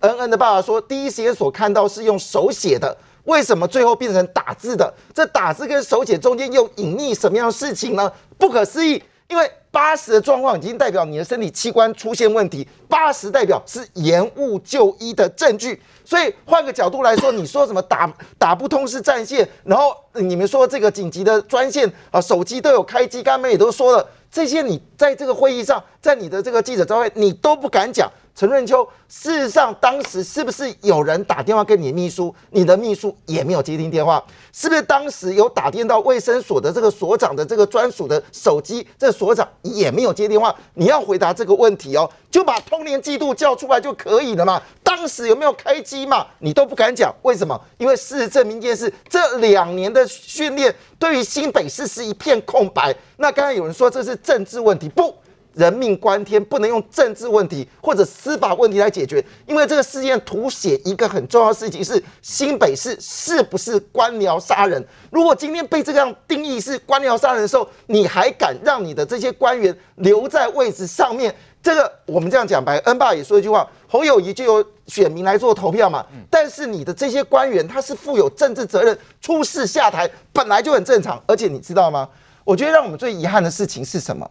恩恩的爸爸说，第一时间所看到是用手写的。为什么最后变成打字的？这打字跟手写中间又隐匿什么样的事情呢？不可思议，因为八十的状况已经代表你的身体器官出现问题，八十代表是延误就医的证据。所以换个角度来说，你说什么打打不通是战线，然后你们说这个紧急的专线啊，手机都有开机，刚才也都说了这些，你在这个会议上，在你的这个记者招会，你都不敢讲。陈润秋，事实上当时是不是有人打电话给你秘书？你的秘书也没有接听电话，是不是当时有打电到卫生所的这个所长的这个专属的手机？这所长也没有接电话。你要回答这个问题哦，就把通联记录叫出来就可以了嘛。当时有没有开机嘛？你都不敢讲，为什么？因为事实证明一件事，这两年的训练对于新北市是一片空白。那刚才有人说这是政治问题，不。人命关天，不能用政治问题或者司法问题来解决，因为这个事件凸显一个很重要的事情是新北市是不是官僚杀人？如果今天被这样定义是官僚杀人的时候，你还敢让你的这些官员留在位置上面？这个我们这样讲白，恩爸也说一句话：侯友谊就由选民来做投票嘛。但是你的这些官员他是负有政治责任，出事下台本来就很正常。而且你知道吗？我觉得让我们最遗憾的事情是什么？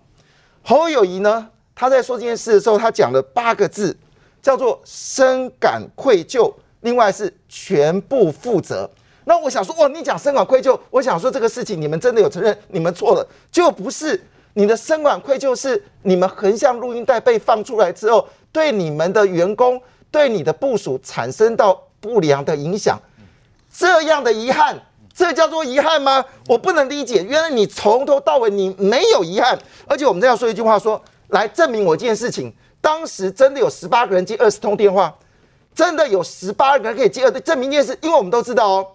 侯友宜呢？他在说这件事的时候，他讲了八个字，叫做深感愧疚，另外是全部负责。那我想说，哦，你讲深感愧疚，我想说这个事情你们真的有承认你们错了？就不是你的深感愧疚，是你们横向录音带被放出来之后，对你们的员工、对你的部署产生到不良的影响，这样的遗憾。这叫做遗憾吗？我不能理解。原来你从头到尾你没有遗憾，而且我们这样说一句话说：来证明我一件事情：当时真的有十八个人接二十通电话，真的有十八个人可以接二，证明一件事，因为我们都知道哦，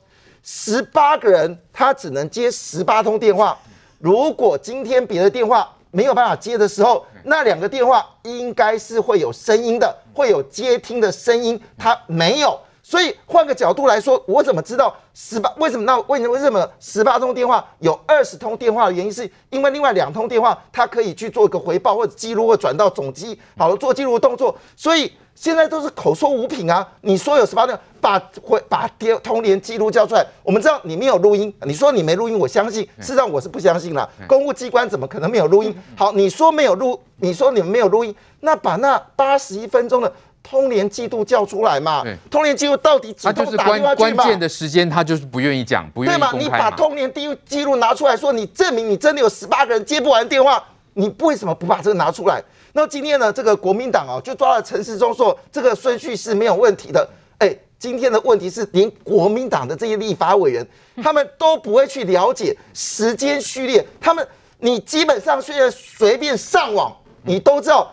十八个人他只能接十八通电话。如果今天别的电话没有办法接的时候，那两个电话应该是会有声音的，会有接听的声音，他没有。所以换个角度来说，我怎么知道十八？为什么？那为什么为什么十八通电话有二十通电话的原因，是因为另外两通电话它可以去做一个回报或者记录或转到总机，好了做记录的动作。所以现在都是口说无凭啊！你说有十八通，把回把电通联记录交出来，我们知道你没有录音，你说你没录音，我相信，事实上我是不相信了。公务机关怎么可能没有录音？好，你说没有录，你说你们没有录音，那把那八十一分钟的。通联记录叫出来嘛？通联记录到底几通打电话去嘛？关键的时间他就是不愿意讲，不愿意嘛？对嘛？你把通联记录记录拿出来说，你证明你真的有十八个人接不完电话，你为什么不把这个拿出来？那今天呢？这个国民党啊，就抓了陈世忠说这个顺序是没有问题的。哎，今天的问题是，连国民党的这些立法委员，他们都不会去了解时间序列。他们，你基本上现在随便上网，你都知道。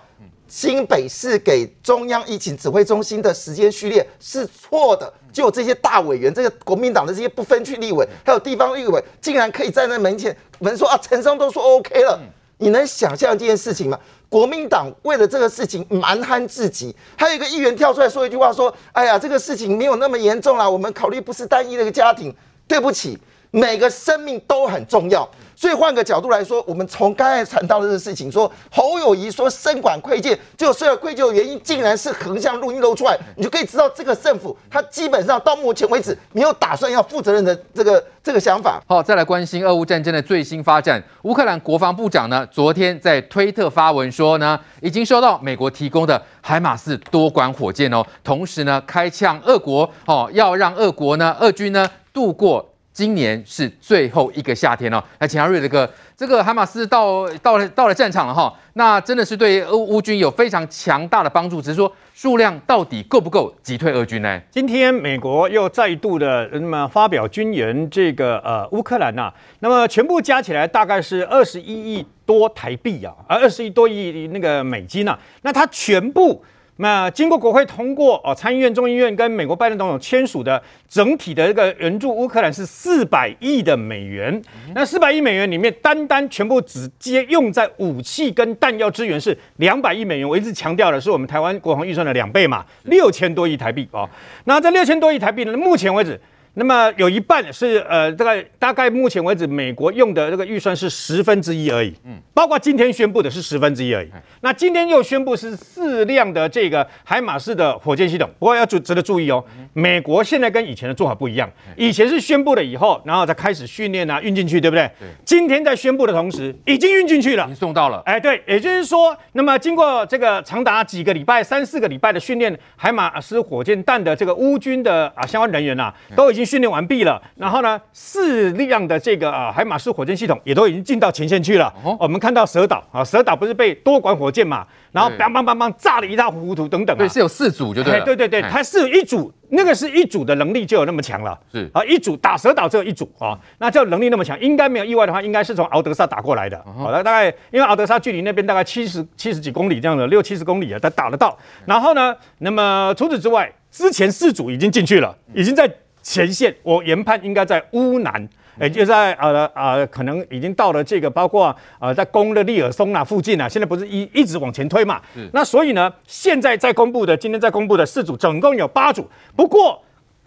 新北市给中央疫情指挥中心的时间序列是错的，就有这些大委员，这个国民党的这些不分区立委，还有地方立委，竟然可以站在门前门说啊，陈松都说 OK 了，你能想象这件事情吗？国民党为了这个事情蛮憨至极，还有一个议员跳出来说一句话说，哎呀，这个事情没有那么严重啦，我们考虑不是单一的一个家庭，对不起，每个生命都很重要。所以换个角度来说，我们从刚才谈到的这个事情说，侯友宜说深管亏欠，就所有愧疚的原因，竟然是横向录音漏出来，你就可以知道这个政府他基本上到目前为止没有打算要负责任的这个这个想法。好，再来关心俄乌战争的最新发展。乌克兰国防部长呢，昨天在推特发文说呢，已经收到美国提供的海马斯多管火箭哦，同时呢，开呛俄国哦，要让俄国呢，俄军呢度过。今年是最后一个夏天哦，来，请阿瑞的哥，这个海马斯到到了到了战场了哈，那真的是对乌乌军有非常强大的帮助，只是说数量到底够不够击退俄军呢？今天美国又再度的那么发表军援这个呃乌克兰呐、啊，那么全部加起来大概是二十一亿多台币啊，而二十一多亿那个美金呐、啊，那它全部。那经过国会通过哦，参议院、众议院跟美国拜登总统签署的整体的一个援助乌克兰是四百亿的美元。那四百亿美元里面，单单全部直接用在武器跟弹药支援是两百亿美元。我一直强调的是我们台湾国防预算的两倍嘛，六千多亿台币哦。那这六千多亿台币呢，目前为止。那么有一半是呃，这个大概目前为止，美国用的这个预算是十分之一而已。嗯，包括今天宣布的是十分之一而已。那今天又宣布是四辆的这个海马式的火箭系统。不过要注值得注意哦，美国现在跟以前的做法不一样。以前是宣布了以后，然后再开始训练啊，运进去，对不对？对。今天在宣布的同时，已经运进去了，已经送到了。哎，对，也就是说，那么经过这个长达几个礼拜、三四个礼拜的训练，海马斯火箭弹的这个乌军的啊相关人员呐，都已经。训练完毕了，然后呢，四辆的这个啊海马式火箭系统也都已经进到前线去了。哦，我们看到蛇岛啊，蛇岛不是被多管火箭嘛，然后梆梆梆梆炸的一塌糊涂等等。对，是有四组就对了。对对对，它是有一组，那个是一组的能力就有那么强了。是啊，一组打蛇岛只有一组啊，那这能力那么强，应该没有意外的话，应该是从敖德萨打过来的。好了，大概因为敖德萨距离那边大概七十七十几公里这样的，六七十公里啊，他打得到。然后呢，那么除此之外，之前四组已经进去了，已经在。前线，我研判应该在乌南，也就在呃呃，可能已经到了这个，包括呃，在攻的利尔松那附近啊，现在不是一一直往前推嘛？是那所以呢，现在在公布的，今天在公布的四组，总共有八组。不过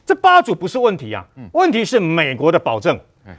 这八组不是问题啊，问题是美国的保证，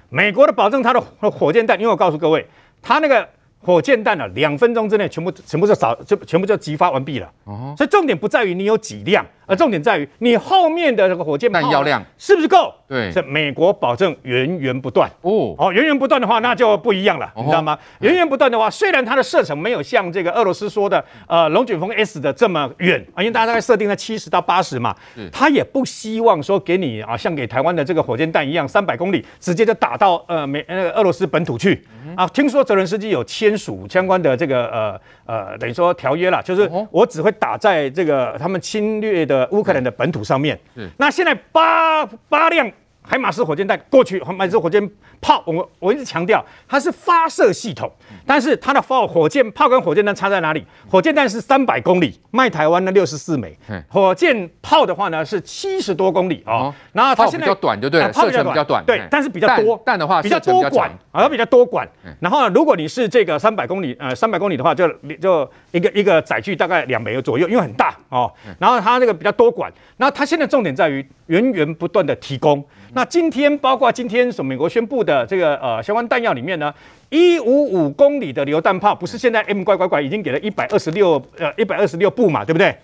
美国的保证，它的火箭弹，因为我告诉各位，它那个。火箭弹呢，两分钟之内全部全部就扫，就全部就击发完毕了。哦，所以重点不在于你有几辆，而重点在于你后面的这个火箭弹药量是不是够？对，是美国保证源源不断。哦，哦，源源不断的话，那就不一样了，你知道吗？源源不断的话，虽然它的射程没有像这个俄罗斯说的，呃，龙卷风 S 的这么远啊，因为大家大概设定在七十到八十嘛，他也不希望说给你啊，像给台湾的这个火箭弹一样，三百公里直接就打到呃美那个俄罗斯本土去啊。听说泽伦斯基有签。签署相关的这个呃呃，等于说条约了，就是我只会打在这个他们侵略的乌克兰的本土上面。嗯，那现在八八辆海马斯火箭弹过去，海马斯火箭炮，我我一直强调它是发射系统，但是它的发火箭炮跟火箭弹差在哪里？火箭弹是三百公里，卖台湾的六十四枚，火箭炮的话呢是七十多公里哦。然后它现在比较短就对了，射程比较短，对，但是比较多弹的话比较多管啊，它比较多管。然后如果你是这个三百公里呃三百公里的话，就就一个一个载具大概两枚左右，因为很大哦。然后它这个比较多管，然后它现在重点在于源源不断的提供。那今天包括今天所美国宣布的这个呃相关弹药里面呢，一五五公里的榴弹炮，不是现在 M 乖乖乖已经给了一百二十六呃一百二十六部嘛，对不对？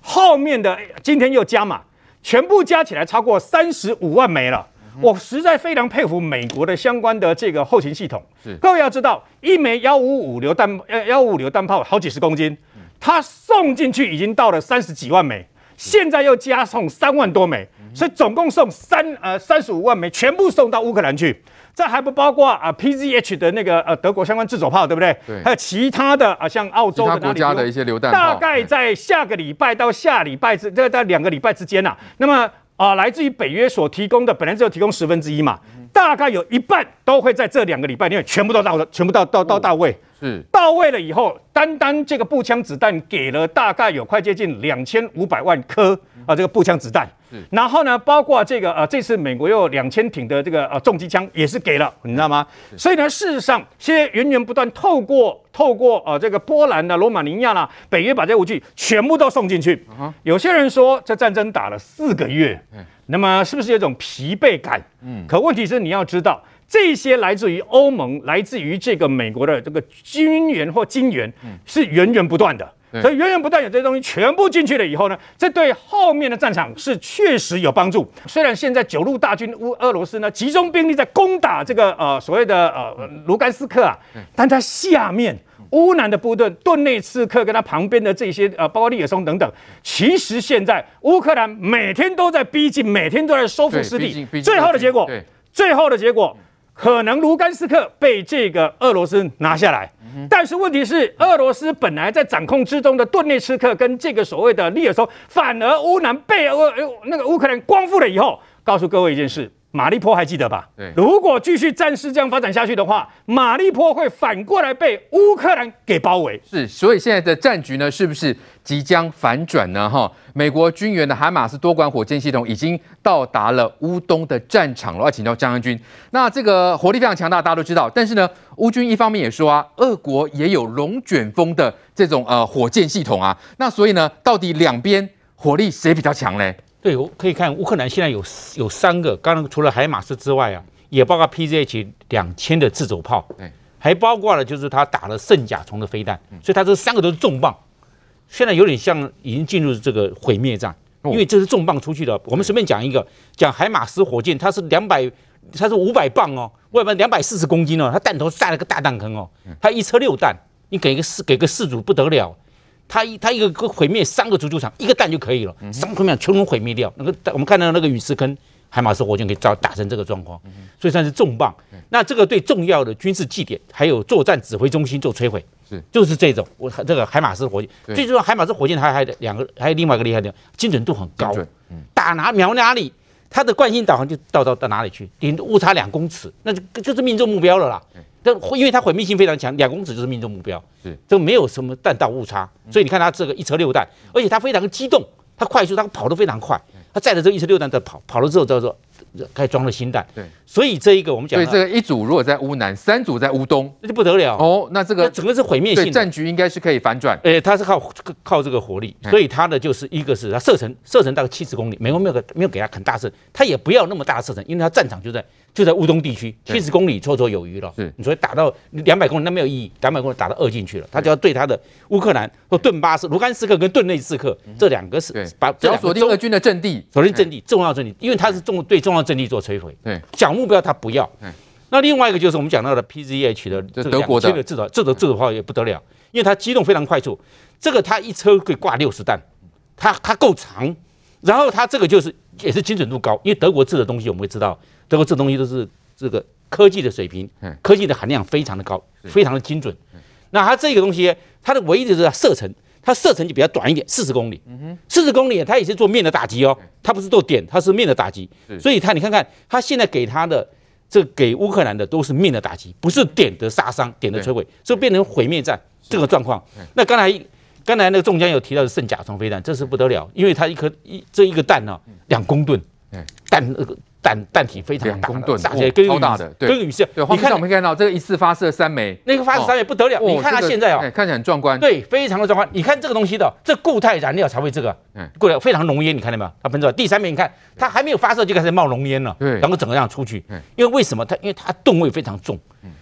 后面的今天又加码，全部加起来超过三十五万枚了。我实在非常佩服美国的相关的这个后勤系统。各位要知道，一枚幺五五榴弹呃幺五五榴弹炮好几十公斤，它送进去已经到了三十几万枚。现在又加送三万多枚，所以总共送三呃三十五万枚，全部送到乌克兰去。这还不包括啊 PZH 的那个呃德国相关自走炮，对不对？对。还有其他的啊，像澳洲的国家的一些榴弹炮，大概在下个礼拜到下礼拜之这在两个礼拜之间呐、啊。那么啊，来自于北约所提供的，本来只有提供十分之一嘛，大概有一半都会在这两个礼拜里面全部都到了，全部到到到到位。是到位了以后，单单这个步枪子弹给了大概有快接近两千五百万颗啊，这个步枪子弹。然后呢，包括这个呃，这次美国又有两千挺的这个呃重机枪也是给了，你知道吗？所以呢，事实上现在源源不断透过透过呃这个波兰的罗马尼亚啦，北约把这武器全部都送进去。有些人说这战争打了四个月，那么是不是有一种疲惫感？嗯，可问题是你要知道。这些来自于欧盟，来自于这个美国的这个军援或金援，是源源不断的。所以源源不断有这些东西全部进去了以后呢，这对后面的战场是确实有帮助。虽然现在九路大军乌俄罗斯呢集中兵力在攻打这个呃所谓的呃卢甘斯克啊，但它下面乌南的部队顿内茨克跟他旁边的这些呃包括利尔松等等，其实现在乌克兰每天都在逼近，每天都在收复失地。最后的结果，最后的结果。可能卢甘斯克被这个俄罗斯拿下来，但是问题是，俄罗斯本来在掌控之中的顿涅茨克跟这个所谓的利尔松，反而乌南被俄那个乌克兰光复了以后，告诉各位一件事。马利坡还记得吧？对，如果继续战事这样发展下去的话，马利坡会反过来被乌克兰给包围。是，所以现在的战局呢，是不是即将反转呢？哈，美国军援的海马斯多管火箭系统已经到达了乌东的战场了。要请教张将军，那这个火力非常强大，大家都知道。但是呢，乌军一方面也说啊，俄国也有龙卷风的这种呃火箭系统啊。那所以呢，到底两边火力谁比较强嘞？对，我可以看乌克兰现在有有三个，刚刚除了海马斯之外啊，也包括 PZH 两千的自走炮，对，还包括了就是他打了圣甲虫的飞弹，所以他这三个都是重磅，现在有点像已经进入这个毁灭战，因为这是重磅出去的。我们随便讲一个，讲海马斯火箭，它是两百，它是五百磅哦，外边两百四十公斤哦，它弹头炸了个大弹坑哦，它一车六弹，你给个四给个四组不得了。他一他一个个毁灭三个足球场，一个弹就可以了，三个面全部毁灭掉。那个我们看到那个陨石坑，海马斯火箭可以造打成这个状况，所以算是重磅。那这个对重要的军事据点还有作战指挥中心做摧毁，是就是这种。我这个海马斯火箭，最重要海马斯火箭还还两个，还有另外一个厉害的，精准度很高，打哪瞄哪里，它的惯性导航就到到到哪里去，顶误差两公尺，那就就是命中目标了啦。但因为它毁灭性非常强，两公尺就是命中目标，是。这个没有什么弹道误差，所以你看它这个一车六弹，而且它非常的机动，它快速，它跑得非常快，它载着这个一车六弹在跑，跑了之后叫做。开始装了新弹，对，所以这一个我们讲，所以这个一组如果在乌南，三组在乌东，那就不得了。哦。那这个整个是毁灭性战局，应该是可以反转。诶，它是靠靠这个火力，所以它的就是一个是它射程射程大概七十公里，美国没有给没有给它很大射，它也不要那么大的射程，因为它战场就在就在乌东地区，七十公里绰绰有余了。是，你说打到两百公里那没有意义，两百公里打到俄进去了，他就要对他的乌克兰或顿巴斯、卢甘斯克跟顿内斯克这两个是把只要锁定俄军的阵地，锁定阵地重要阵地，因为它是重对重要阵地做摧毁。对，小目标他不要。那另外一个就是我们讲到的 PZH 的这个德国的这个这个这个话也不得了，因为它机动非常快速，这个它一车可以挂六十弹，它它够长，然后它这个就是也是精准度高，因为德国制的东西我们会知道，德国制东西都是这个科技的水平，科技的含量非常的高，非常的精准。那它这个东西它的唯一的是射程。它射程就比较短一点，四十公里。嗯哼，四十公里，它也是做面的打击哦，它不是做点，它是面的打击。所以它你看看，它现在给它的这给乌克兰的都是面的打击，不是点的杀伤、点的摧毁，所以变成毁灭战这个状况。那刚才刚才那个中将有提到的圣甲虫飞弹，这是不得了，因为它一颗一这一个弹呢、啊，两公吨，弹那个。弹弹体非常大，打起来跟超大的，跟雨是。对，你看我们看到这个一次发射三枚，那个发射三枚不得了。你看它现在哦，看起来很壮观。对，非常的壮观。你看这个东西的，这固态燃料才会这个，嗯，固态非常浓烟，你看到没有？它喷出来。第三枚，你看它还没有发射就开始冒浓烟了，对，然后整个这样出去。因为为什么？它因为它吨位非常重，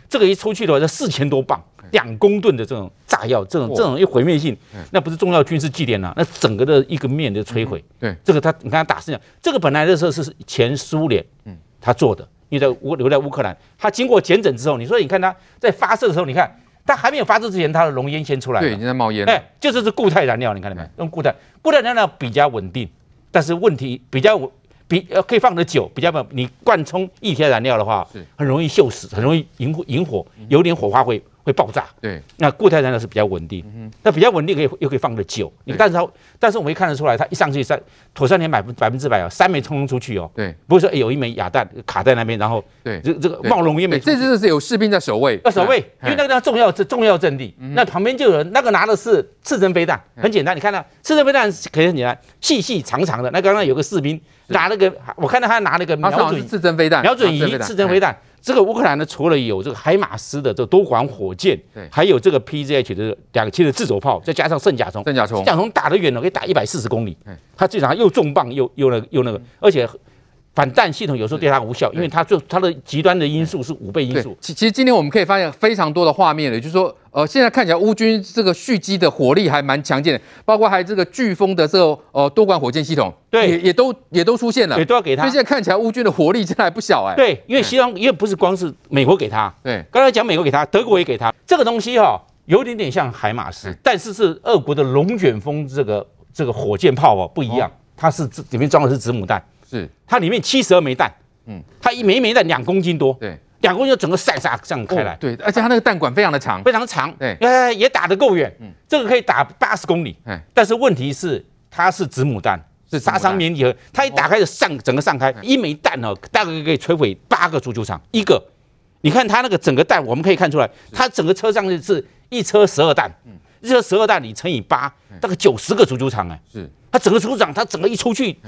这个一出去的话，这四千多磅。两公吨的这种炸药，这种这种一毁灭性，那不是重要军事据点呐，那整个的一个面的摧毁。对，这个他你看他打胜仗，这个本来的时候是前苏联，嗯，他做的，因为在乌留在乌克兰，他经过检整之后，你说你看他在发射的时候，你看他还没有发射之前，他的浓烟先出来，对，已经在冒烟。哎，就是是固态燃料，你看到没有？用固态，固态燃料比较稳定，但是问题比较稳，比呃可以放得久，比较不你灌充液体燃料的话，是。很容易锈死，很容易引火引火，有点火花会。会爆炸，对，那固态燃料是比较稳定，嗯、那比较稳定可以又可以放得久，你但是它，但是我们可以看得出来，它一上去三，妥善点百分百分之百哦，三枚冲出去哦，对，不会说、欸、有一枚哑弹卡在那边，然后对，这这个冒龙烟没，这这是有士兵在守卫，要守卫，因为那个地方重要是重要阵地，那旁边就有人，那个拿的是刺针飞弹，很简单，你看到刺针飞弹可以很简单，细细长长的，那刚刚有个士兵拿那个，是我看到他拿那个瞄准刺针飞弹，瞄准仪刺针飞弹。这个乌克兰呢，除了有这个海马斯的这个多管火箭，对，还有这个 PZH 的两栖的自走炮，再加上圣甲虫，圣甲虫，圣甲虫打得远了，可以打一百四十公里。它最常又重磅又又那个又那个，而且反弹系统有时候对它无效，因为它就它的极端的因素是五倍因素。其其实今天我们可以发现非常多的画面了，就是说。呃，现在看起来乌军这个蓄积的火力还蛮强健的，包括还有这个飓风的这个呃多管火箭系统，对，也也都也都出现了，也都要给他。所以现在看起来乌军的火力真的还不小哎。对，因为西方因为不是光是美国给他，对，刚才讲美国给他，德国也给他，这个东西哈、哦，有点点像海马斯，但是是俄国的龙卷风这个这个火箭炮哦不一样，它是里面装的是子母弹，是。它里面七十二枚弹，嗯，它一枚一枚弹两公斤多，对。两公斤就整个散沙这样开来，哦，对，而且它那个弹管非常的长，非常长，对，呃，也打得够远，嗯，这个可以打八十公里，嗯，但是问题是它是子母弹，是杀伤面积，它一打开就散，整个散开，一枚弹哦，大概可以摧毁八个足球场，一个，你看它那个整个弹，我们可以看出来，它整个车上是一车十二弹，嗯，一车十二弹你乘以八，大概九十个足球场哎，是，它整个足球场，它整个一出去。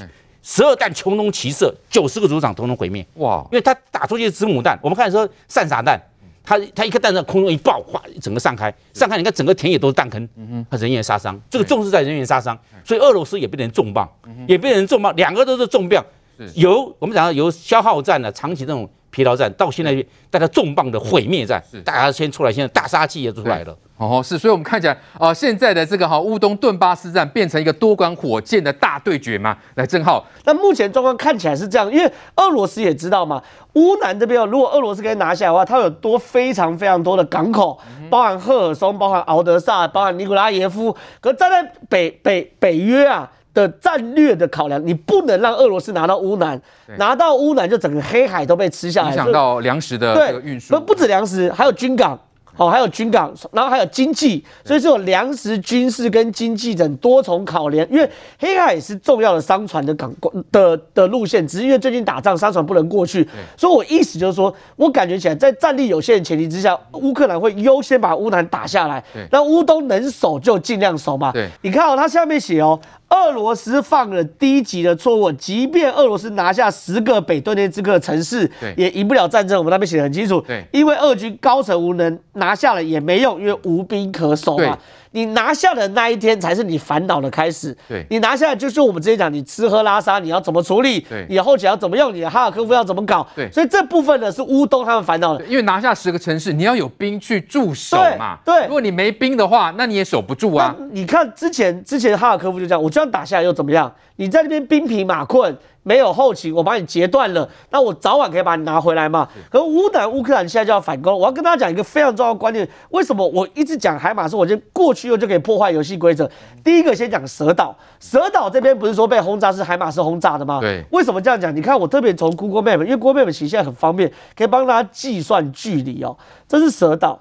十二弹穷凶齐射，九十个主场统统毁灭。哇！因为他打出去是子母弹，我们看说散撒弹，他他一颗弹在空中一爆，哗，整个散开，散开，你看整个田野都是弹坑，他人员杀伤，这个重视在人员杀伤，所以俄罗斯也被人重磅，也被人重磅，两个都是重磅。由我们讲到由消耗战的长期这种疲劳战，到现在大家重磅的毁灭战，大家先出来，现在大杀器也出来了。哦，是，所以我们看起来，啊、呃，现在的这个哈乌东顿巴斯战变成一个多管火箭的大对决嘛？来，正浩，那目前状况看起来是这样，因为俄罗斯也知道嘛，乌南这边如果俄罗斯可以拿下的话，它有多非常非常多的港口，包含赫尔松，包含敖德萨，包含尼古拉耶夫。可站在北北北约啊的战略的考量，你不能让俄罗斯拿到乌南，拿到乌南就整个黑海都被吃下来，影响到粮食的这个运输，不不止粮食，还有军港。哦，还有军港，然后还有经济，所以是有粮食、军事跟经济等多重考量。因为黑海也是重要的商船的港的的路线，只是因为最近打仗，商船不能过去。所以我意思就是说，我感觉起来，在战力有限的前提之下，乌克兰会优先把乌南打下来，那乌东能守就尽量守嘛。对，你看哦，它下面写哦。俄罗斯犯了低级的错误，即便俄罗斯拿下十个北顿涅茨克城市，也赢不了战争。我们那边写的很清楚，对因为俄军高层无能，拿下了也没用，因为无兵可守嘛。你拿下的那一天才是你烦恼的开始。对，你拿下来就是我们之前讲，你吃喝拉撒你要怎么处理？对，你后期要怎么用？你的哈尔科夫要怎么搞？对，所以这部分呢是乌东他们烦恼的。因为拿下十个城市，你要有兵去驻守嘛。对，如果你没兵的话，那你也守不住啊。你看之前之前哈尔科夫就这样，我这样打下来又怎么样？你在那边兵疲马困。没有后勤，我把你截断了，那我早晚可以把你拿回来嘛？可是乌南乌克兰现在就要反攻，我要跟大家讲一个非常重要的观念，为什么我一直讲海马斯？我觉得过去又就可以破坏游戏规则。第一个先讲蛇岛，蛇岛这边不是说被轰炸是海马斯轰炸的吗？对，为什么这样讲？你看我特别从 Google Map，因为 Google Map 其实现在很方便，可以帮大家计算距离哦。这是蛇岛，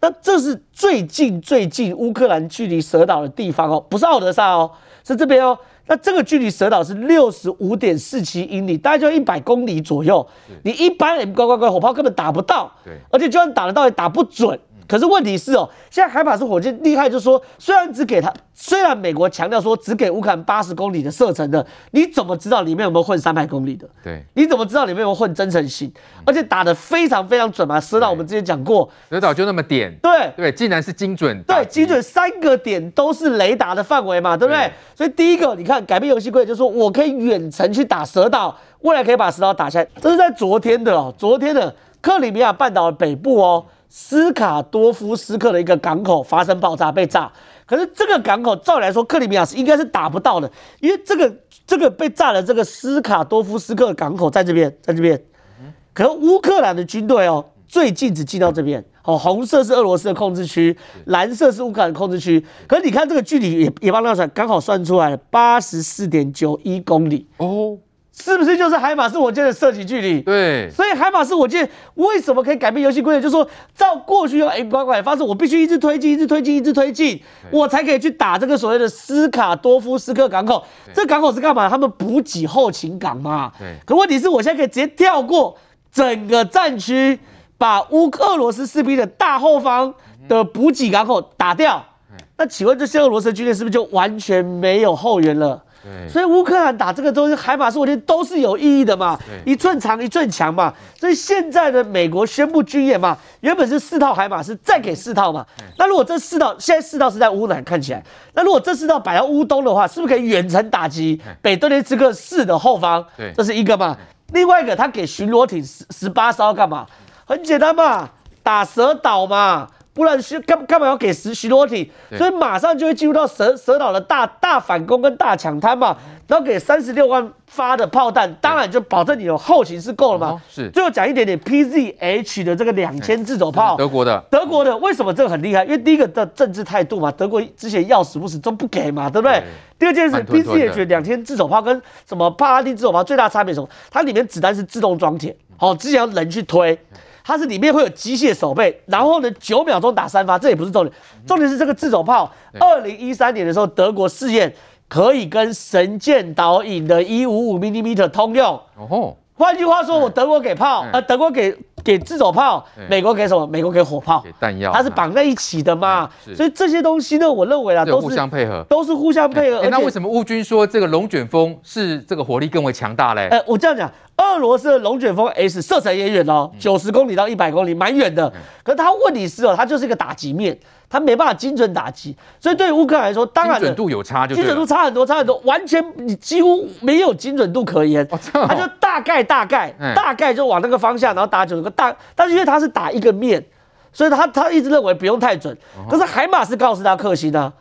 那这是最近最近乌克兰距离蛇岛的地方哦，不是奥德萨哦，是这边哦。那这个距离蛇岛是六十五点四七英里，大概就一百公里左右。你一般人乖乖乖火炮根本打不到，对，而且就算打得到也打不准。可是问题是哦，现在海马斯火箭厉害，就是说，虽然只给他，虽然美国强调说只给乌克兰八十公里的射程的，你怎么知道里面有没有混三百公里的？对，你怎么知道里面有没有混增程型？而且打得非常非常准嘛，蛇岛我们之前讲过，蛇岛就那么点，对对，竟然是精准，对，精准三个点都是雷达的范围嘛，对不对？对所以第一个，你看改变游戏规则，就是说我可以远程去打蛇岛，未来可以把蛇岛打下来。这是在昨天的哦，昨天的克里米亚半岛的北部哦。斯卡多夫斯克的一个港口发生爆炸被炸，可是这个港口照理来说，克里米亚是应该是打不到的，因为这个这个被炸的这个斯卡多夫斯克的港口在这边，在这边，可乌克兰的军队哦，最近只进到这边，哦，红色是俄罗斯的控制区，蓝色是乌克兰控制区，可是你看这个距离也也帮他算，刚好算出来了八十四点九一公里。哦。是不是就是海马斯火箭的射击距离？对，所以海马斯火箭为什么可以改变游戏规则？就是说，照过去用 M 拐拐的方式，我必须一直推进，一直推进，一直推进，我才可以去打这个所谓的斯卡多夫斯克港口。这港口是干嘛？他们补给后勤港嘛。对。可问题是我现在可以直接跳过整个战区，把乌克俄罗斯士兵的大后方的补给港口打掉。那请问这些俄罗斯军队是不是就完全没有后援了？对，所以乌克兰打这个东西，海马斯，我觉得都是有意义的嘛，一寸长一寸强嘛。所以现在的美国宣布军演嘛，原本是四套海马斯，再给四套嘛。那如果这四套现在四套是在乌南看起来，那如果这四套摆到乌东的话，是不是可以远程打击北顿涅茨克市的后方？对，这是一个嘛。另外一个，他给巡逻艇十十八艘干嘛？很简单嘛，打蛇岛嘛。不然是干干嘛要给十巡逻艇？所以马上就会进入到蛇蛇岛的大大反攻跟大抢滩嘛。然后给三十六万发的炮弹，当然就保证你有后勤是够了嘛。哦、是。最后讲一点点，PZH 的这个两千自走炮，德国的，德国的为什么这个很厉害？因为第一个的政治态度嘛，德国之前要死不死都不给嘛，对不对？对，第二件事，PZH 两千自走炮跟什么帕拉丁自走炮最大差别是什么？它里面子弹是自动装填，好、哦，之前要人去推。它是里面会有机械手背，然后呢，九秒钟打三发，这也不是重点，重点是这个自走炮。二零一三年的时候，德国试验可以跟神剑导引的一五五 mm 通用。哦，换句话说，我德国给炮，呃，德国给给自走炮，美国给什么？美国给火炮，给弹药，它是绑在一起的嘛。所以这些东西呢，我认为啊，都是互相配合，都是互相配合。那为什么乌军说这个龙卷风是这个火力更为强大嘞？呃，我这样讲。俄罗斯的龙卷风 S 射程也远哦，九十公里到一百公里，蛮远的。可是它问题是哦，它就是一个打击面，它没办法精准打击。所以对于乌克兰来说，当然精准度有差就，精准度差很多，差很多，完全你几乎没有精准度可言。他就大概大概大概就往那个方向，然后打九十个大，但是因为他是打一个面，所以他他一直认为不用太准。可是海马斯告诉他克星呢，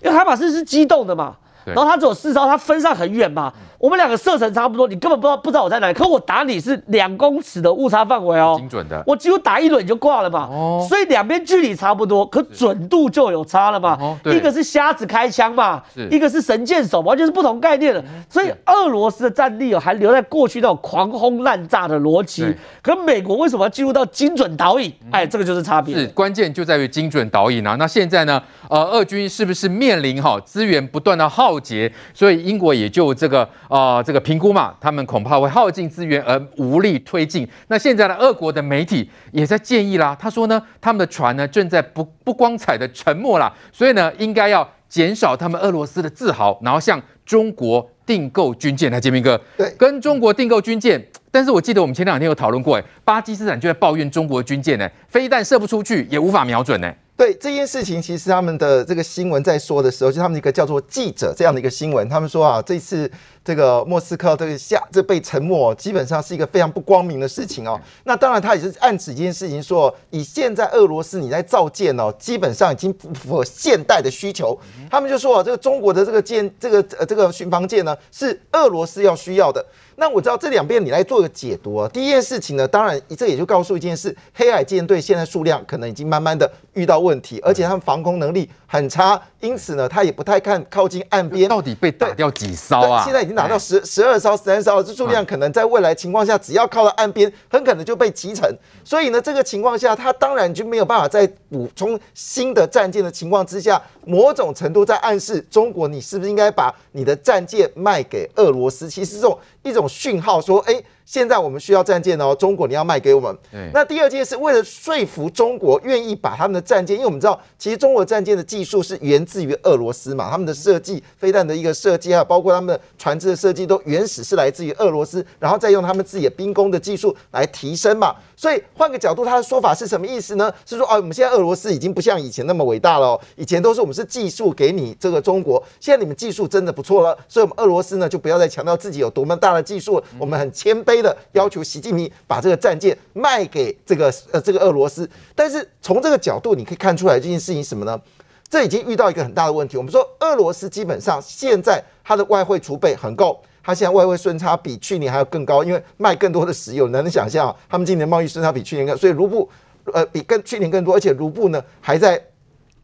因为海马斯是机动的嘛。然后他只有四招，他分散很远嘛。我们两个射程差不多，你根本不知道不知道我在哪里。可我打你是两公尺的误差范围哦，精准的。我几乎打一轮就挂了嘛。哦。所以两边距离差不多，可准度就有差了嘛。哦。一个是瞎子开枪嘛，一个是神箭手，完全是不同概念的。所以俄罗斯的战力哦，还留在过去那种狂轰滥炸的逻辑。可美国为什么要进入到精准导引？哎，这个就是差别。是关键就在于精准导引啊。那现在呢？呃，俄军是不是面临哈资源不断的耗竭？所以英国也就这个啊、呃、这个评估嘛，他们恐怕会耗尽资源而无力推进。那现在呢，俄国的媒体也在建议啦，他说呢，他们的船呢正在不不光彩的沉没啦，所以呢，应该要减少他们俄罗斯的自豪，然后向中国订购军舰。来，杰明哥，对，跟中国订购军舰。但是我记得我们前两天有讨论过，哎，巴基斯坦就在抱怨中国的军舰呢，飞弹射不出去，也无法瞄准呢。对这件事情，其实他们的这个新闻在说的时候，就他们一个叫做记者这样的一个新闻，他们说啊，这次这个莫斯科这个下这被沉没，基本上是一个非常不光明的事情哦。那当然，他也是暗指一件事情说，以现在俄罗斯你在造舰哦，基本上已经不符合现代的需求。他们就说啊，这个中国的这个舰，这个呃这个巡防舰呢，是俄罗斯要需要的。那我知道这两边你来做个解读啊。第一件事情呢，当然这也就告诉一件事，黑海舰队现在数量可能已经慢慢的遇到问题，而且他们防空能力很差，因此呢，他也不太看靠近岸边。到底被打掉几艘啊？现在已经打到十十二艘、十三艘，这数量可能在未来情况下，只要靠到岸边，很可能就被击沉。所以呢，这个情况下，他当然就没有办法在补充新的战舰的情况之下，某种程度在暗示中国，你是不是应该把你的战舰卖给俄罗斯？其实这种一种讯号说，哎。现在我们需要战舰哦，中国你要卖给我们。那第二件是，为了说服中国愿意把他们的战舰，因为我们知道，其实中国战舰的技术是源自于俄罗斯嘛，他们的设计、飞弹的一个设计啊，包括他们的船只的设计，都原始是来自于俄罗斯，然后再用他们自己的兵工的技术来提升嘛。所以换个角度，他的说法是什么意思呢？是说哦，我们现在俄罗斯已经不像以前那么伟大了哦，以前都是我们是技术给你这个中国，现在你们技术真的不错了，所以我们俄罗斯呢就不要再强调自己有多么大的技术，我们很谦卑。的要求，习近平把这个战舰卖给这个呃这个俄罗斯，但是从这个角度你可以看出来这件事情什么呢？这已经遇到一个很大的问题。我们说俄罗斯基本上现在它的外汇储备很够，它现在外汇顺差比去年还要更高，因为卖更多的石油，能想象他们今年贸易顺差比去年更，所以卢布呃比跟去年更多，而且卢布呢还在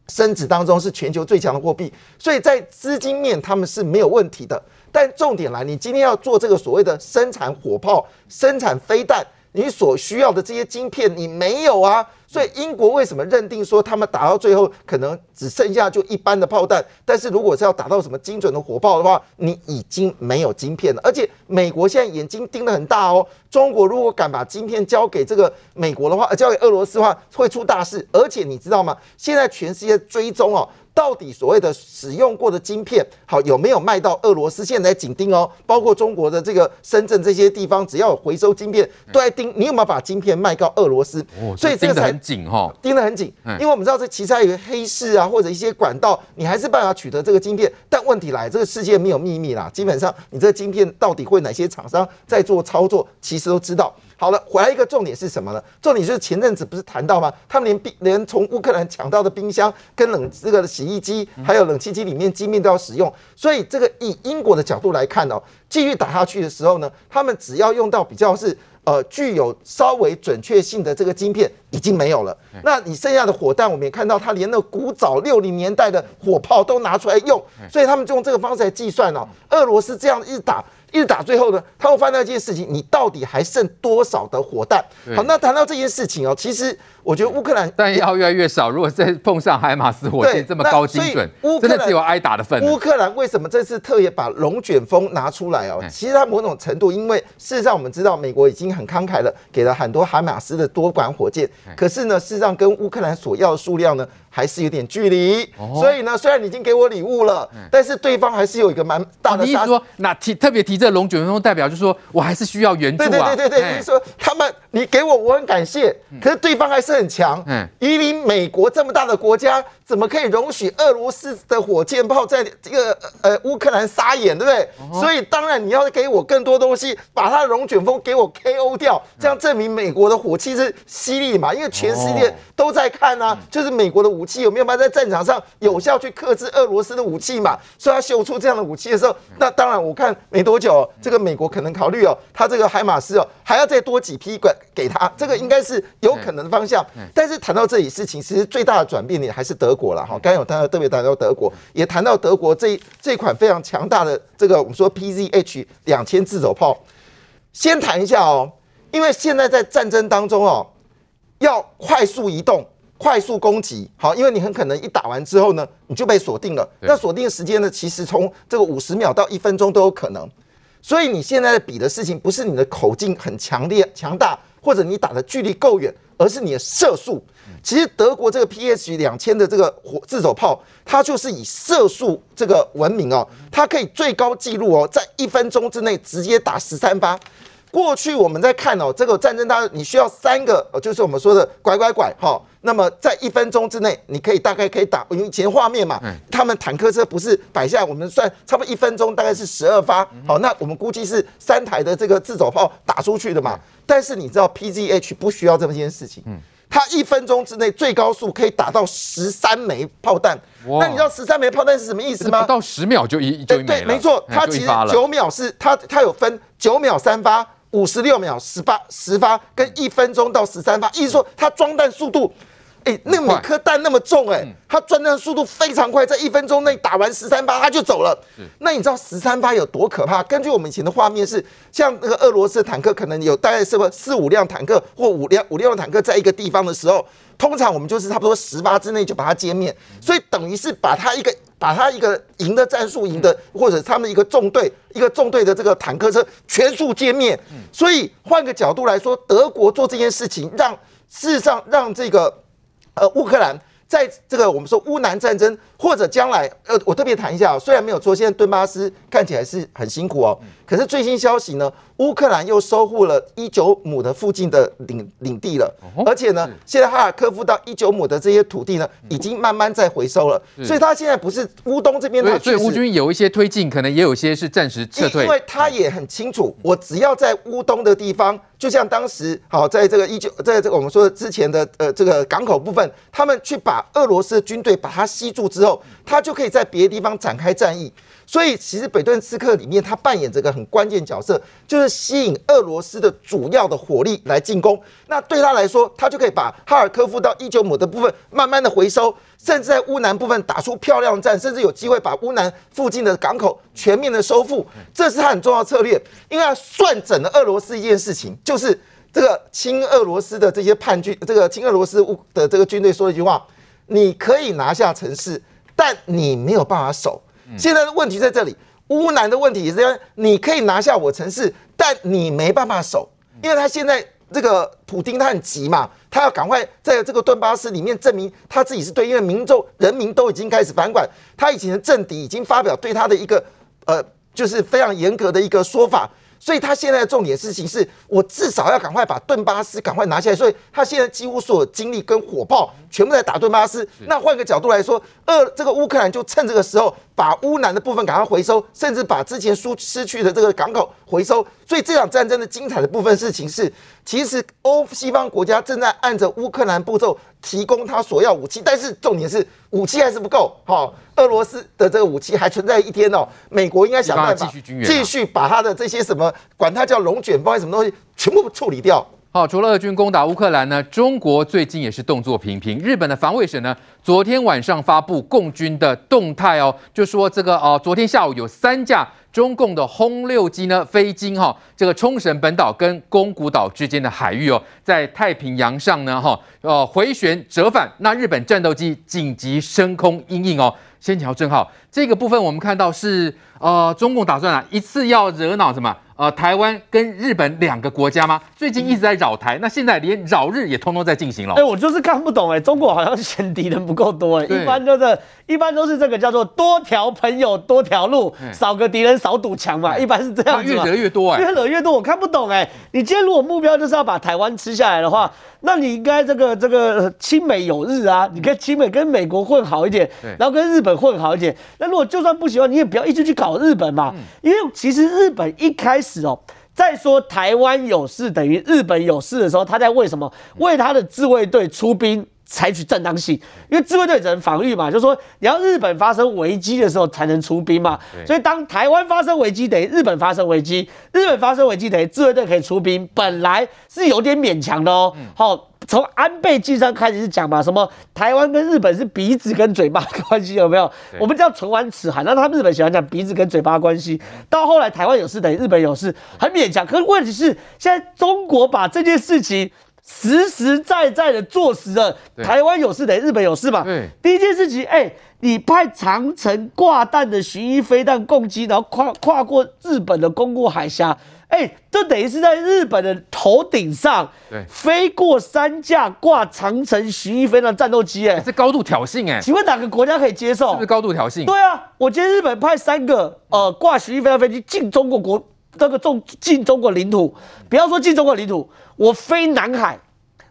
升值当中，是全球最强的货币，所以在资金面他们是没有问题的。但重点来，你今天要做这个所谓的生产火炮、生产飞弹，你所需要的这些晶片你没有啊？所以英国为什么认定说他们打到最后可能只剩下就一般的炮弹？但是如果是要打到什么精准的火炮的话，你已经没有晶片了。而且美国现在眼睛盯得很大哦，中国如果敢把晶片交给这个美国的话，呃，交给俄罗斯的话，会出大事。而且你知道吗？现在全世界追踪哦。到底所谓的使用过的晶片，好有没有卖到俄罗斯？现在紧盯哦，包括中国的这个深圳这些地方，只要有回收晶片，都在盯你有没有把晶片卖到俄罗斯。哦，所以这个才盯得很紧哈，盯得很紧。因为我们知道这其实还有黑市啊，或者一些管道，你还是办法取得这个晶片。但问题来，这个世界没有秘密啦，基本上你这个晶片到底会哪些厂商在做操作，其实都知道。好了，回来一个重点是什么呢？重点就是前阵子不是谈到吗？他们连冰连从乌克兰抢到的冰箱、跟冷这个洗衣机，还有冷气机里面晶片都要使用。所以这个以英国的角度来看哦，继续打下去的时候呢，他们只要用到比较是呃具有稍微准确性的这个晶片已经没有了。那你剩下的火弹，我们也看到他连那古早六零年代的火炮都拿出来用，所以他们就用这个方式来计算哦，俄罗斯这样一直打。一直打，最后呢，他会发现一件事情：你到底还剩多少的火弹？好，那谈到这件事情哦，其实我觉得乌克兰弹药越来越少。如果再碰上海马斯火箭这么高精准，真的只有挨打的份。乌克兰为什么这次特别把龙卷风拿出来哦？其实它某种程度，因为事实上我们知道，美国已经很慷慨了，给了很多海马斯的多管火箭。可是呢，事实上跟乌克兰所要的数量呢，还是有点距离。所以呢，虽然你已经给我礼物了，但是对方还是有一个蛮大的。你意思说，那提特别提。这龙卷风代表就是说我还是需要援助啊！对对对对对，就是说他们你给我我很感谢，可是对方还是很强。嗯，以你美国这么大的国家，怎么可以容许俄罗斯的火箭炮在这个呃乌克兰撒野，对不对？所以当然你要给我更多东西，把他的龙卷风给我 KO 掉，这样证明美国的火器是犀利嘛？因为全世界都在看啊，就是美国的武器有没有办法在战场上有效去克制俄罗斯的武器嘛？所以他秀出这样的武器的时候，那当然我看没多久。哦，这个美国可能考虑哦，他这个海马斯哦，还要再多几批给给他，这个应该是有可能的方向。但是谈到这里事情，其实最大的转变点还是德国了哈。刚刚有谈到特别谈到德国，也谈到德国这这款非常强大的这个我们说 PZH 两千自走炮。先谈一下哦，因为现在在战争当中哦，要快速移动。快速攻击，好，因为你很可能一打完之后呢，你就被锁定了。那锁定的时间呢，其实从这个五十秒到一分钟都有可能。所以你现在比的事情，不是你的口径很强烈、强大，或者你打的距离够远，而是你的射速。其实德国这个 PH 两千的这个火自走炮，它就是以射速这个闻名哦，它可以最高纪录哦，在一分钟之内直接打十三发。过去我们在看哦，这个战争它你需要三个，就是我们说的拐拐拐哈。那么在一分钟之内，你可以大概可以打，因为以前画面嘛，他们坦克车不是摆下来，我们算差不多一分钟大概是十二发。好，那我们估计是三台的这个自走炮打出去的嘛。但是你知道 PZH 不需要这么一件事情，它一分钟之内最高速可以打到十三枚炮弹。那你知道十三枚炮弹是什么意思吗？不到十秒就一就一枚了。对，没错，它其实九秒是它它有分九秒三发。五十六秒十八十发跟一分钟到十三发，意思说它装弹速度哎，那每颗弹那么重，哎，它转弹速度非常快，在一分钟内打完十三发，它就走了。那你知道十三发有多可怕？根据我们以前的画面是，像那个俄罗斯的坦克，可能有大概是不四五辆坦克或五辆五六辆坦克在一个地方的时候，通常我们就是差不多十发之内就把它歼灭，所以等于是把它一个把他一个赢的战术赢的，或者他们一个纵队一个纵队的这个坦克车全数歼灭。所以换个角度来说，德国做这件事情，让事实上让这个。呃，乌克兰在这个我们说乌南战争，或者将来，呃，我特别谈一下，虽然没有说现在顿巴斯看起来是很辛苦哦，可是最新消息呢，乌克兰又收复了一九亩的附近的领领地了，而且呢，现在哈尔科夫到一九亩的这些土地呢，已经慢慢在回收了，所以他现在不是乌东这边的，所以乌军有一些推进，可能也有些是暂时撤退，因为他也很清楚，我只要在乌东的地方。就像当时好，在这个一九，在这个我们说的之前的呃这个港口部分，他们去把俄罗斯的军队把它吸住之后，他就可以在别的地方展开战役。所以其实北顿刺客里面，他扮演这个很关键角色，就是吸引俄罗斯的主要的火力来进攻。那对他来说，他就可以把哈尔科夫到伊久姆的部分慢慢的回收，甚至在乌南部分打出漂亮战，甚至有机会把乌南附近的港口全面的收复。这是他很重要策略，因为他算准了俄罗斯一件事情，就是这个亲俄罗斯的这些叛军，这个亲俄罗斯的这个军队说了一句话：你可以拿下城市，但你没有办法守。现在的问题在这里，乌南的问题也是你可以拿下我城市，但你没办法守，因为他现在这个普丁他很急嘛，他要赶快在这个顿巴斯里面证明他自己是对，因为民众人民都已经开始反感，他以前的政敌已经发表对他的一个呃，就是非常严格的一个说法。所以他现在的重点事情是，我至少要赶快把顿巴斯赶快拿下来。所以他现在几乎所有精力跟火炮全部在打顿巴斯。那换个角度来说，二这个乌克兰就趁这个时候把乌南的部分赶快回收，甚至把之前输失去的这个港口回收。所以这场战争的精彩的部分事情是，其实欧西方国家正在按着乌克兰步骤提供他所要武器，但是重点是武器还是不够。好。俄罗斯的这个武器还存在一天哦，美国应该想办法继续把他的这些什么，管它叫龙卷风还是什么东西，全部处理掉。好，除了俄军攻打乌克兰呢，中国最近也是动作频频。日本的防卫省呢，昨天晚上发布共军的动态哦，就说这个哦，昨天下午有三架中共的轰六机呢飞经哈这个冲绳本岛跟宫古岛之间的海域哦，在太平洋上呢哈呃回旋折返，那日本战斗机紧急升空因应哦。先瞧正好，这个部分我们看到是呃，中共打算啊一次要惹恼什么？呃，台湾跟日本两个国家吗？最近一直在扰台，那现在连扰日也通通在进行了。哎，我就是看不懂哎，中国好像嫌敌人不够多哎，一般就是一般都是这个叫做多条朋友多条路，少个敌人少堵墙嘛，一般是这样子。越惹越多哎，越惹越多，我看不懂哎。你今天如果目标就是要把台湾吃下来的话，那你应该这个这个亲美友日啊，你跟亲美跟美国混好一点，然后跟日本混好一点。那如果就算不喜欢，你也不要一直去搞日本嘛，因为其实日本一开始。哦，在说台湾有事等于日本有事的时候，他在为什么为他的自卫队出兵采取正当性？因为自卫队只能防御嘛，就是说你要日本发生危机的时候才能出兵嘛。所以当台湾发生危机等于日本发生危机，日本发生危机等于自卫队可以出兵，本来是有点勉强的哦。好。从安倍晋三开始是讲嘛，什么台湾跟日本是鼻子跟嘴巴的关系有没有？我们叫唇亡齿寒，那他们日本喜欢讲鼻子跟嘴巴关系。到后来台湾有事等于日本有事，很勉强。可是问题是，现在中国把这件事情实实在在的坐实了，台湾有事等于日本有事嘛？第一件事情，哎，你派长城挂弹的巡弋飞弹攻击，然后跨跨过日本的宫古海峡。哎、欸，这等于是在日本的头顶上，对，飞过三架挂长城巡弋飞弹战斗机，哎，这高度挑衅，哎，请问哪个国家可以接受？是不是高度挑衅？对啊，我今天日本派三个呃挂巡弋飞弹飞机进中国国这个中进中国领土，不要说进中国领土，我飞南海，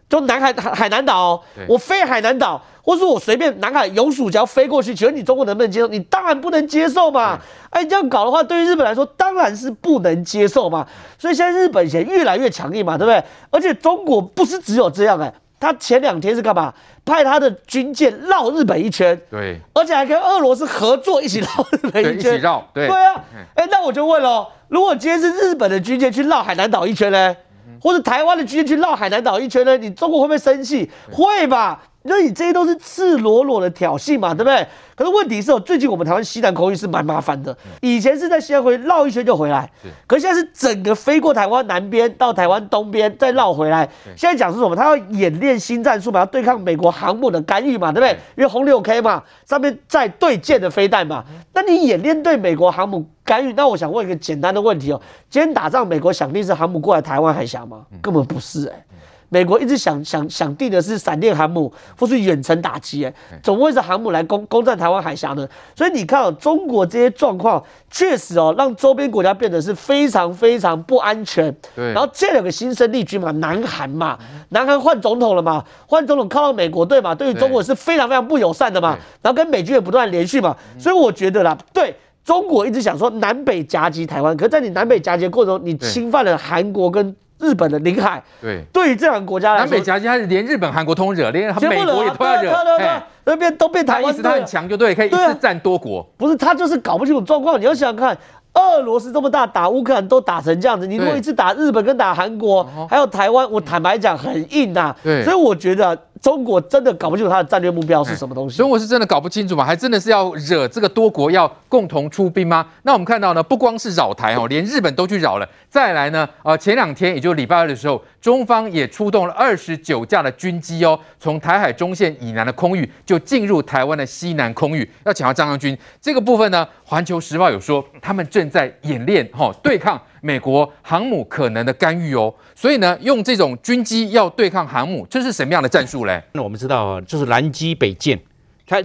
就南海海海南岛、哦，我飞海南岛。或者说我随便南海永暑礁飞过去，请问你中国能不能接受？你当然不能接受嘛！哎，这样搞的话，对于日本来说当然是不能接受嘛。所以现在日本现在越来越强硬嘛，对不对？而且中国不是只有这样哎、欸，他前两天是干嘛？派他的军舰绕日本一圈，对，而且还跟俄罗斯合作一起绕日本一圈，一起绕，对，对啊。哎，那我就问了，如果今天是日本的军舰去绕海南岛一圈呢？或者台湾的军舰去绕海南岛一圈呢？你中国会不会生气？会吧？那你这些都是赤裸裸的挑衅嘛，对不对？可是问题是哦，最近我们台湾西南空域是蛮麻烦的，以前是在西南空域绕一圈就回来，可是现在是整个飞过台湾南边到台湾东边再绕回来。现在讲是什么？他要演练新战术嘛，要对抗美国航母的干预嘛，对不对？因为轰六 K 嘛，上面在对舰的飞弹嘛，那你演练对美国航母干预，那我想问一个简单的问题哦，今天打仗，美国想定是航母过来台湾海峡吗？根本不是哎、欸。美国一直想想想定的是闪电航母或是远程打击，哎，总会是航母来攻攻占台湾海峡呢？所以你看哦，中国这些状况确实哦，让周边国家变得是非常非常不安全。对，然后这两个新生力军嘛，南韩嘛，南韩换总统了嘛，换总统靠到美国队嘛，对于中国是非常非常不友善的嘛，然后跟美军也不断连续嘛，所以我觉得啦，对中国一直想说南北夹击台湾，可是在你南北夹击过程中，你侵犯了韩国跟。日本的领海，对，对于这两个国家来说，南北夹击，他是连日本、韩国通惹，连美国也都要惹，那边都变台湾，意思他很强，就对，可以一次占多国。不是，他就是搞不清楚状况。你要想想看，俄罗斯这么大，打乌克兰都打成这样子，你如果一次打日本跟打韩国，还有台湾，我坦白讲很硬呐。对，所以我觉得。中国真的搞不清楚它的战略目标是什么东西？中国是真的搞不清楚吗？还真的是要惹这个多国要共同出兵吗？那我们看到呢，不光是扰台哦，连日本都去扰了。再来呢，呃，前两天也就礼拜二的时候，中方也出动了二十九架的军机哦，从台海中线以南的空域就进入台湾的西南空域。要请教张将军，这个部分呢，《环球时报》有说他们正在演练哈、哦，对抗。美国航母可能的干预哦，所以呢，用这种军机要对抗航母，这是什么样的战术嘞？那我们知道啊，就是南机北舰，它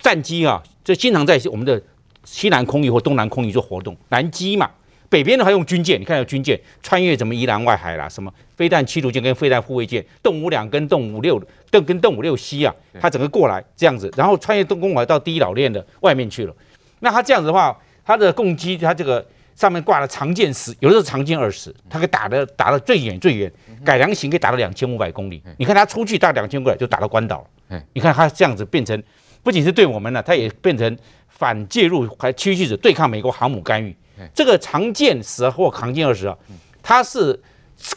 战机啊，就经常在我们的西南空域或东南空域做活动。南机嘛，北边的话用军舰，你看有军舰穿越什么宜兰外海啦，什么飞弹驱逐舰跟飞弹护卫舰，动五两跟动五六跟跟动五六 C 啊，它整个过来这样子，然后穿越东公海到第一岛链的外面去了。那它这样子的话，它的攻击，它这个。上面挂了长剑十，有的时候长剑二十，它可以打的打到最远最远，改良型可以打到两千五百公里。你看它出去大概两千公里就打到关岛了。你看它这样子变成，不仅是对我们了，它也变成反介入还区域者对抗美国航母干预。这个长剑十或长剑二十啊，它是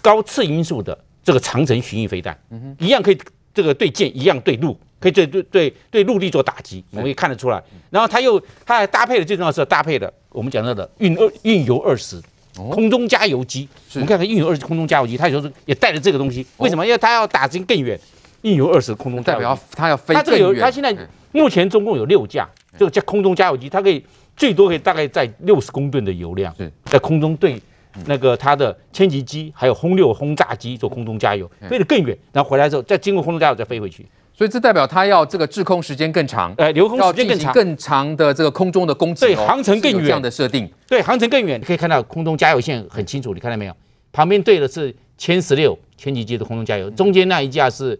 高次音速的这个长程巡弋飞弹，一样可以这个对舰，一样对陆。可以对对对对陆地做打击，我们可以看得出来。然后它又它还搭配的最重要是搭配的我们讲到的运二运油二十空中加油机。我们看看运油二十空中加油机，它有时候也带着这个东西。为什么？因为它要打进更远，运油二十空中代表它要飞。它这个有，它现在目前总共有六架，这个叫空中加油机，它可以最多可以大概在六十公吨的油量，在空中对那个它的歼击机还有轰六轰炸机做空中加油，飞得更远，然后回来之后再经过空中加油再飞回去。所以这代表它要这个滞空时间更长，哎，留空时间更长，更长的这个空中的攻击，对，航程更远这样的设定，对，航程更远。你可以看到空中加油线很清楚，你看到没有？旁边对的是歼十六歼击机的空中加油，中间那一架是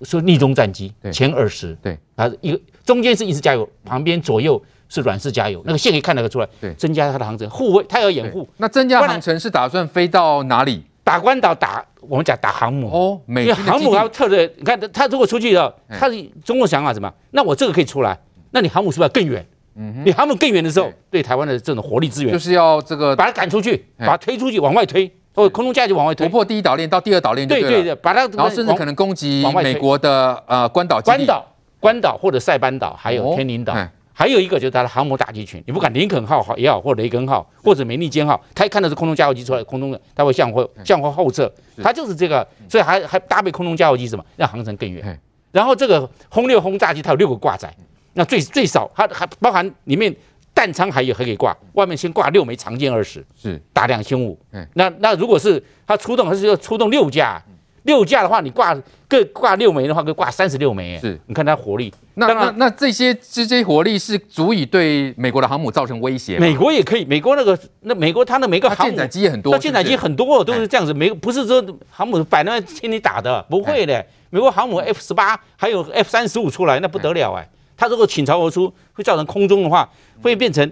说逆中战机歼二十，对，它，一个中间是硬式加油，旁边左右是软式加油，那个线可以看得出来，对，增加它的航程，护卫它要掩护。那增加航程是打算飞到哪里？打关岛打。我们讲打航母。哦，因为航母要特别，你看他他如果出去了，他是中国想法什么？那我这个可以出来，那你航母是不是要更远？嗯，你航母更远的时候，对。台湾的这种火力资源，就是要这个把它赶出去，把它推出去，往外推，或空中加油就往外推，突破第一岛链到第二岛链，对对对，把它，然后甚至可能攻击美国的呃关岛、关岛、关岛或者塞班岛，还有天宁岛。还有一个就是它的航母打击群，你不管林肯号好也好，或雷根号，或者美利坚号，它一看到是空中加油机出来，空中的它会向后向后后撤，它就是这个，所以还还搭配空中加油机什么，让航程更远。然后这个轰六轰炸机它有六个挂载，那最最少它还包含里面弹仓还有还可以挂，外面先挂六枚长剑二十，是。打两千五。那那如果是它出动，它是要出动六架。六架的话，你挂各挂六枚的话，可以挂三十六枚。是，你看它火力。那那那这些这些火力是足以对美国的航母造成威胁。美国也可以，美国那个那美国它的每个航母舰载机也很多，它舰载机很多都是这样子，没不是说航母摆那听你打的，不会的。美国航母 F 十八还有 F 三十五出来，那不得了哎！它如果倾巢而出，会造成空中的话，会变成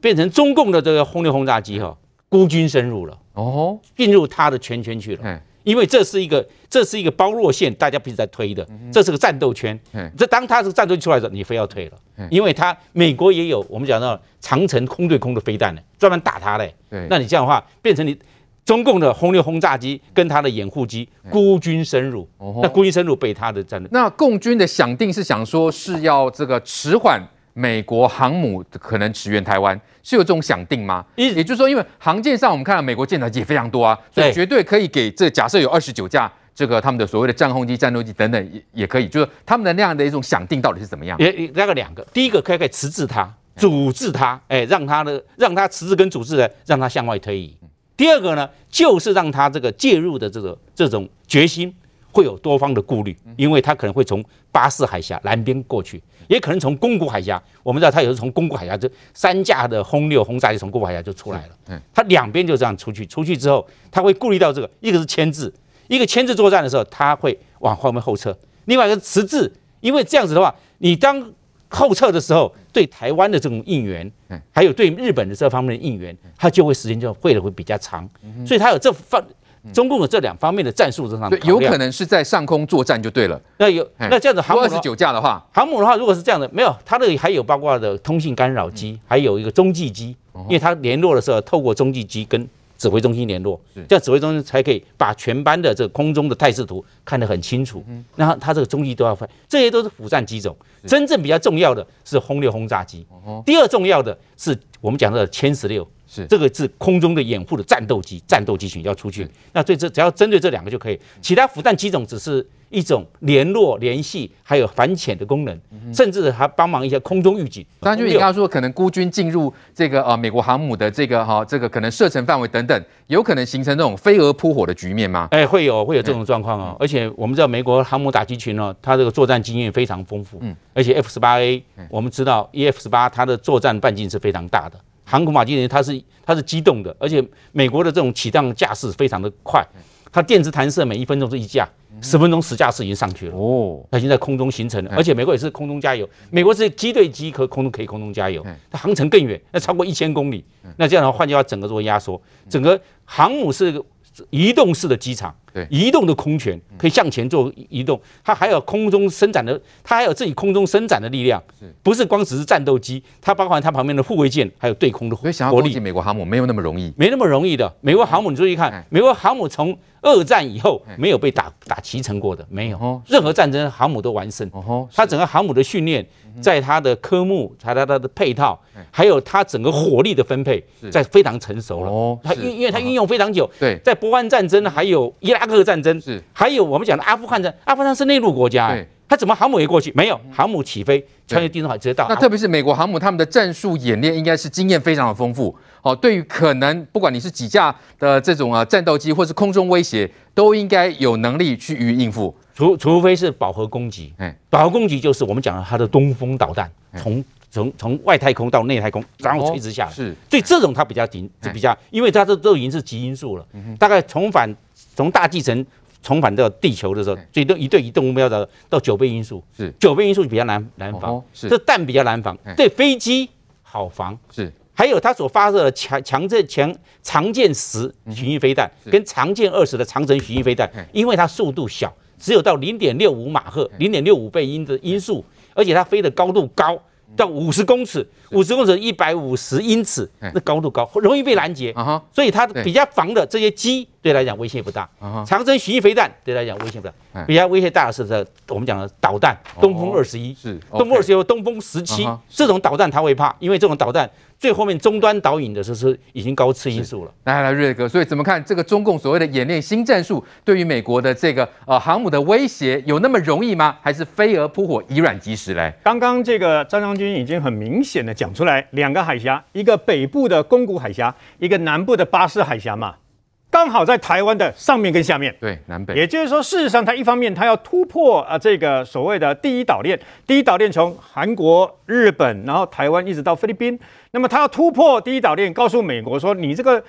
变成中共的这个轰六轰炸机哈，孤军深入了哦，进入它的圈圈去了。因为这是一个，这是一个包络线，大家彼此在推的，这是个战斗圈。这当他这个战斗出来的时候，你非要退了，因为它美国也有我们讲到长城空对空的飞弹呢，专门打它嘞。那你这样的话，变成你中共的轰六轰炸机跟它的掩护机孤军深入，那孤军深入被它的战略。那共军的想定是想说是要这个迟缓美国航母可能驰援台湾，是有这种想定吗？也就是说，因为航舰上我们看到美国舰载机也非常多啊，所以绝对可以给这假设有二十九架这个他们的所谓的战轰机、战斗机等等也也可以，就是他们的那样的一种想定到底是怎么样？也大概两个，第一个可以可以迟滞它，阻滞它，哎，让它的让它迟滞跟阻滞的让它向外推移。第二个呢，就是让他这个介入的这个这种决心会有多方的顾虑，因为他可能会从巴士海峡南边过去，也可能从宫古海峡。我们知道他有时从宫古海峡这三架的轰六轰炸机从宫古海峡就出来了，嗯，他两边就这样出去，出去之后他会顾虑到这个，一个是牵制，一个牵制作战的时候他会往后面后撤，另外一个是迟滞，因为这样子的话，你当后撤的时候。对台湾的这种应援，还有对日本的这方面的应援，它就会时间就会的会比较长，所以它有这方中共的这两方面的战术上，对，有可能是在上空作战就对了。那有那这样子航母二十九架的话，航母的话，如果是这样的，没有它的还有包括的通信干扰机，还有一个中继机，因为它联络的时候透过中继机跟。指挥中心联络，这样指挥中心才可以把全班的这个空中的态势图看得很清楚。然后他这个中医都要飞，这些都是辅战机种。真正比较重要的是轰六轰炸机，第二重要的是我们讲的歼十六，是这个是空中的掩护的战斗机，战斗机群要出去。那对这只要针对这两个就可以，其他辅战机种只是。一种联络、联系，还有反潜的功能，甚至还帮忙一些空中预警。张军，你刚刚说可能孤军进入这个呃美国航母的这个哈这个可能射程范围等等，有可能形成这种飞蛾扑火的局面吗？哎，会有会有这种状况哦。而且我们知道美国航母打击群呢，它这个作战经验非常丰富。嗯。而且 F 十八 A，我们知道 E F 十八它的作战半径是非常大的，航空母打击群它是它是机动的，而且美国的这种起降架势非常的快，它电子弹射每一分钟是一架。十分钟十架次已经上去了哦，它已经在空中形成了，而且美国也是空中加油，美国是机对机和空中可以空中加油，它航程更远，那超过一千公里，那这样的话换句话整个做压缩，整个航母是个移动式的机场。对，移动的空权可以向前做移动，它还有空中伸展的，它还有自己空中伸展的力量，不是光只是战斗机？它包含它旁边的护卫舰，还有对空的火力。所以想要攻击美国航母没有那么容易，没那么容易的。美国航母你注意看，美国航母从二战以后没有被打打击沉过的，没有，任何战争航母都完胜。它整个航母的训练，在它的科目，在它的配套，还有它整个火力的分配，在非常成熟了。它因因为它运用非常久，对，在波湾战争还有伊拉克战争是，还有我们讲的阿富汗战，阿富汗是内陆国家，哎，他怎么航母也过去？没有，航母起飞穿越地中海直接到。那特别是美国航母，他们的战术演练应该是经验非常的丰富。哦，对于可能不管你是几架的这种啊战斗机，或是空中威胁，都应该有能力去予以应付。除除非是饱和攻击，哎，饱和攻击就是我们讲的它的东风导弹，从从从外太空到内太空，然后垂直下来。是，所以这种它比较顶，比较，因为它这都已经是极音速了，大概重返。从大气层重返到地球的时候，最多一对移动目标的到九倍音速，是九倍音速比较难难防，是这弹比较难防，对飞机好防，是还有它所发射的强强震强长剑十巡弋飞弹跟长剑二十的长城巡弋飞弹，因为它速度小，只有到零点六五马赫，零点六五倍音的音速，而且它飞的高度高。到五十公尺，五十公尺一百五十英尺，那高度高，容易被拦截，所以它比较防的这些机，对来讲威胁不大。长征巡弋飞弹对来讲威胁不大，比较威胁大的是这我们讲的导弹，东风二十一，是东风二十一、东风十七这种导弹他会怕，因为这种导弹。最后面终端导引的时候是已经高次因素了。来来，瑞哥，所以怎么看这个中共所谓的演练新战术，对于美国的这个呃航母的威胁有那么容易吗？还是飞蛾扑火，以卵击石嘞？刚刚这个张将军已经很明显的讲出来，两个海峡，一个北部的宫古海峡，一个南部的巴士海峡嘛。刚好在台湾的上面跟下面，对，南北，也就是说，事实上，它一方面它要突破啊这个所谓的第一岛链，第一岛链从韩国、日本，然后台湾一直到菲律宾，那么他要突破第一岛链，告诉美国说，你这个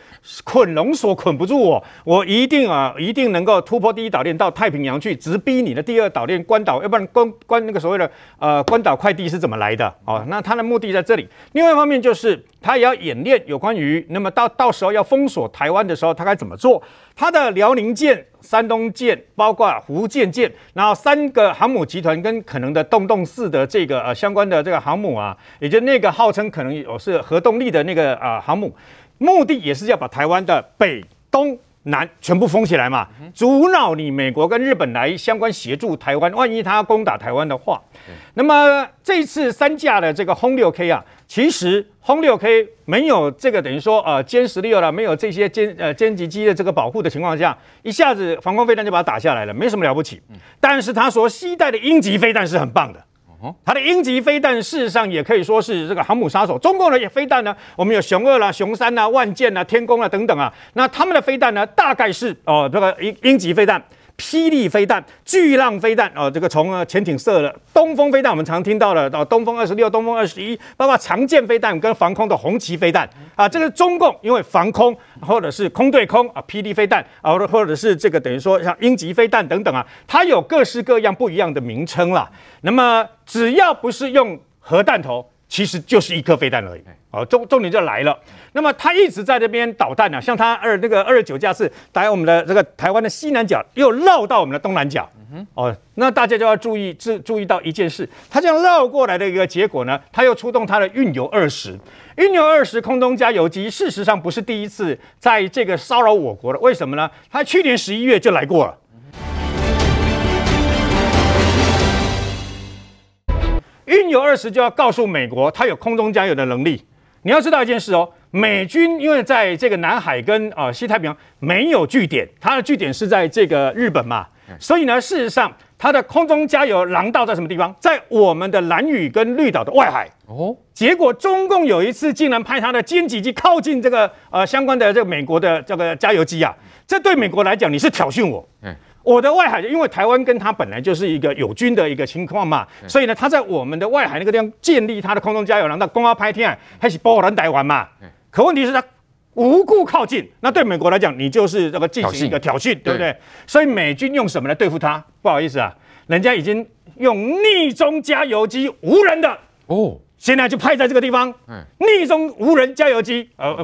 捆龙锁捆不住我，我一定啊一定能够突破第一岛链到太平洋去，直逼你的第二岛链关岛，要不然关关那个所谓的呃关岛快递是怎么来的？哦，那他的目的在这里。另外一方面就是。他也要演练有关于，那么到到时候要封锁台湾的时候，他该怎么做？他的辽宁舰、山东舰，包括福建舰，然后三个航母集团跟可能的洞洞四的这个呃相关的这个航母啊，也就那个号称可能有是核动力的那个啊、呃、航母，目的也是要把台湾的北。东南全部封起来嘛，阻挠你美国跟日本来相关协助台湾。万一他要攻打台湾的话，那么这次三架的这个轰六 K 啊，其实轰六 K 没有这个等于说呃歼十六了，没有这些歼呃歼击机的这个保护的情况下，一下子防空飞弹就把它打下来了，没什么了不起。但是它所携带的鹰击飞弹是很棒的。它的鹰击飞弹事实上也可以说是这个航母杀手。中共的飞弹呢，我们有雄二啦、雄三啦、万箭啦、天弓啦等等啊。那他们的飞弹呢，大概是哦这个鹰鹰击飞弹。霹雳飞弹、巨浪飞弹哦，这个从潜艇射的东风飞弹，我们常听到的到，东风二十六、东风二十一，包括长剑飞弹跟防空的红旗飞弹啊，这个中共因为防空或者是空对空啊，霹雳飞弹啊，或者是这个等于说像鹰击飞弹等等啊，它有各式各样不一样的名称啦。那么只要不是用核弹头，其实就是一颗飞弹而已。哦，重重点就来了。那么他一直在这边导弹呢、啊，像他二那个二十九架次打我们的这个台湾的西南角，又绕到我们的东南角。哦，那大家就要注意注注意到一件事，他这样绕过来的一个结果呢，他又出动他的运油二十，运油二十空中加油机，事实上不是第一次在这个骚扰我国了。为什么呢？他去年十一月就来过了。运油二十就要告诉美国，它有空中加油的能力。你要知道一件事哦，美军因为在这个南海跟啊、呃、西太平洋没有据点，它的据点是在这个日本嘛，所以呢，事实上它的空中加油廊道在什么地方？在我们的兰屿跟绿岛的外海哦。结果中共有一次竟然派他的歼击机靠近这个呃相关的这个美国的这个加油机啊，这对美国来讲你是挑衅我。嗯。我的外海，因为台湾跟它本来就是一个友军的一个情况嘛，所以呢，他在我们的外海那个地方建立他的空中加油廊，那公安拍天还是波兰台湾嘛。可问题是，他无故靠近，那对美国来讲，你就是这个进行一个挑衅，对不对？所以美军用什么来对付他？不好意思啊，人家已经用逆中加油机，无人的哦。现在就派在这个地方，逆中无人加油机，呃，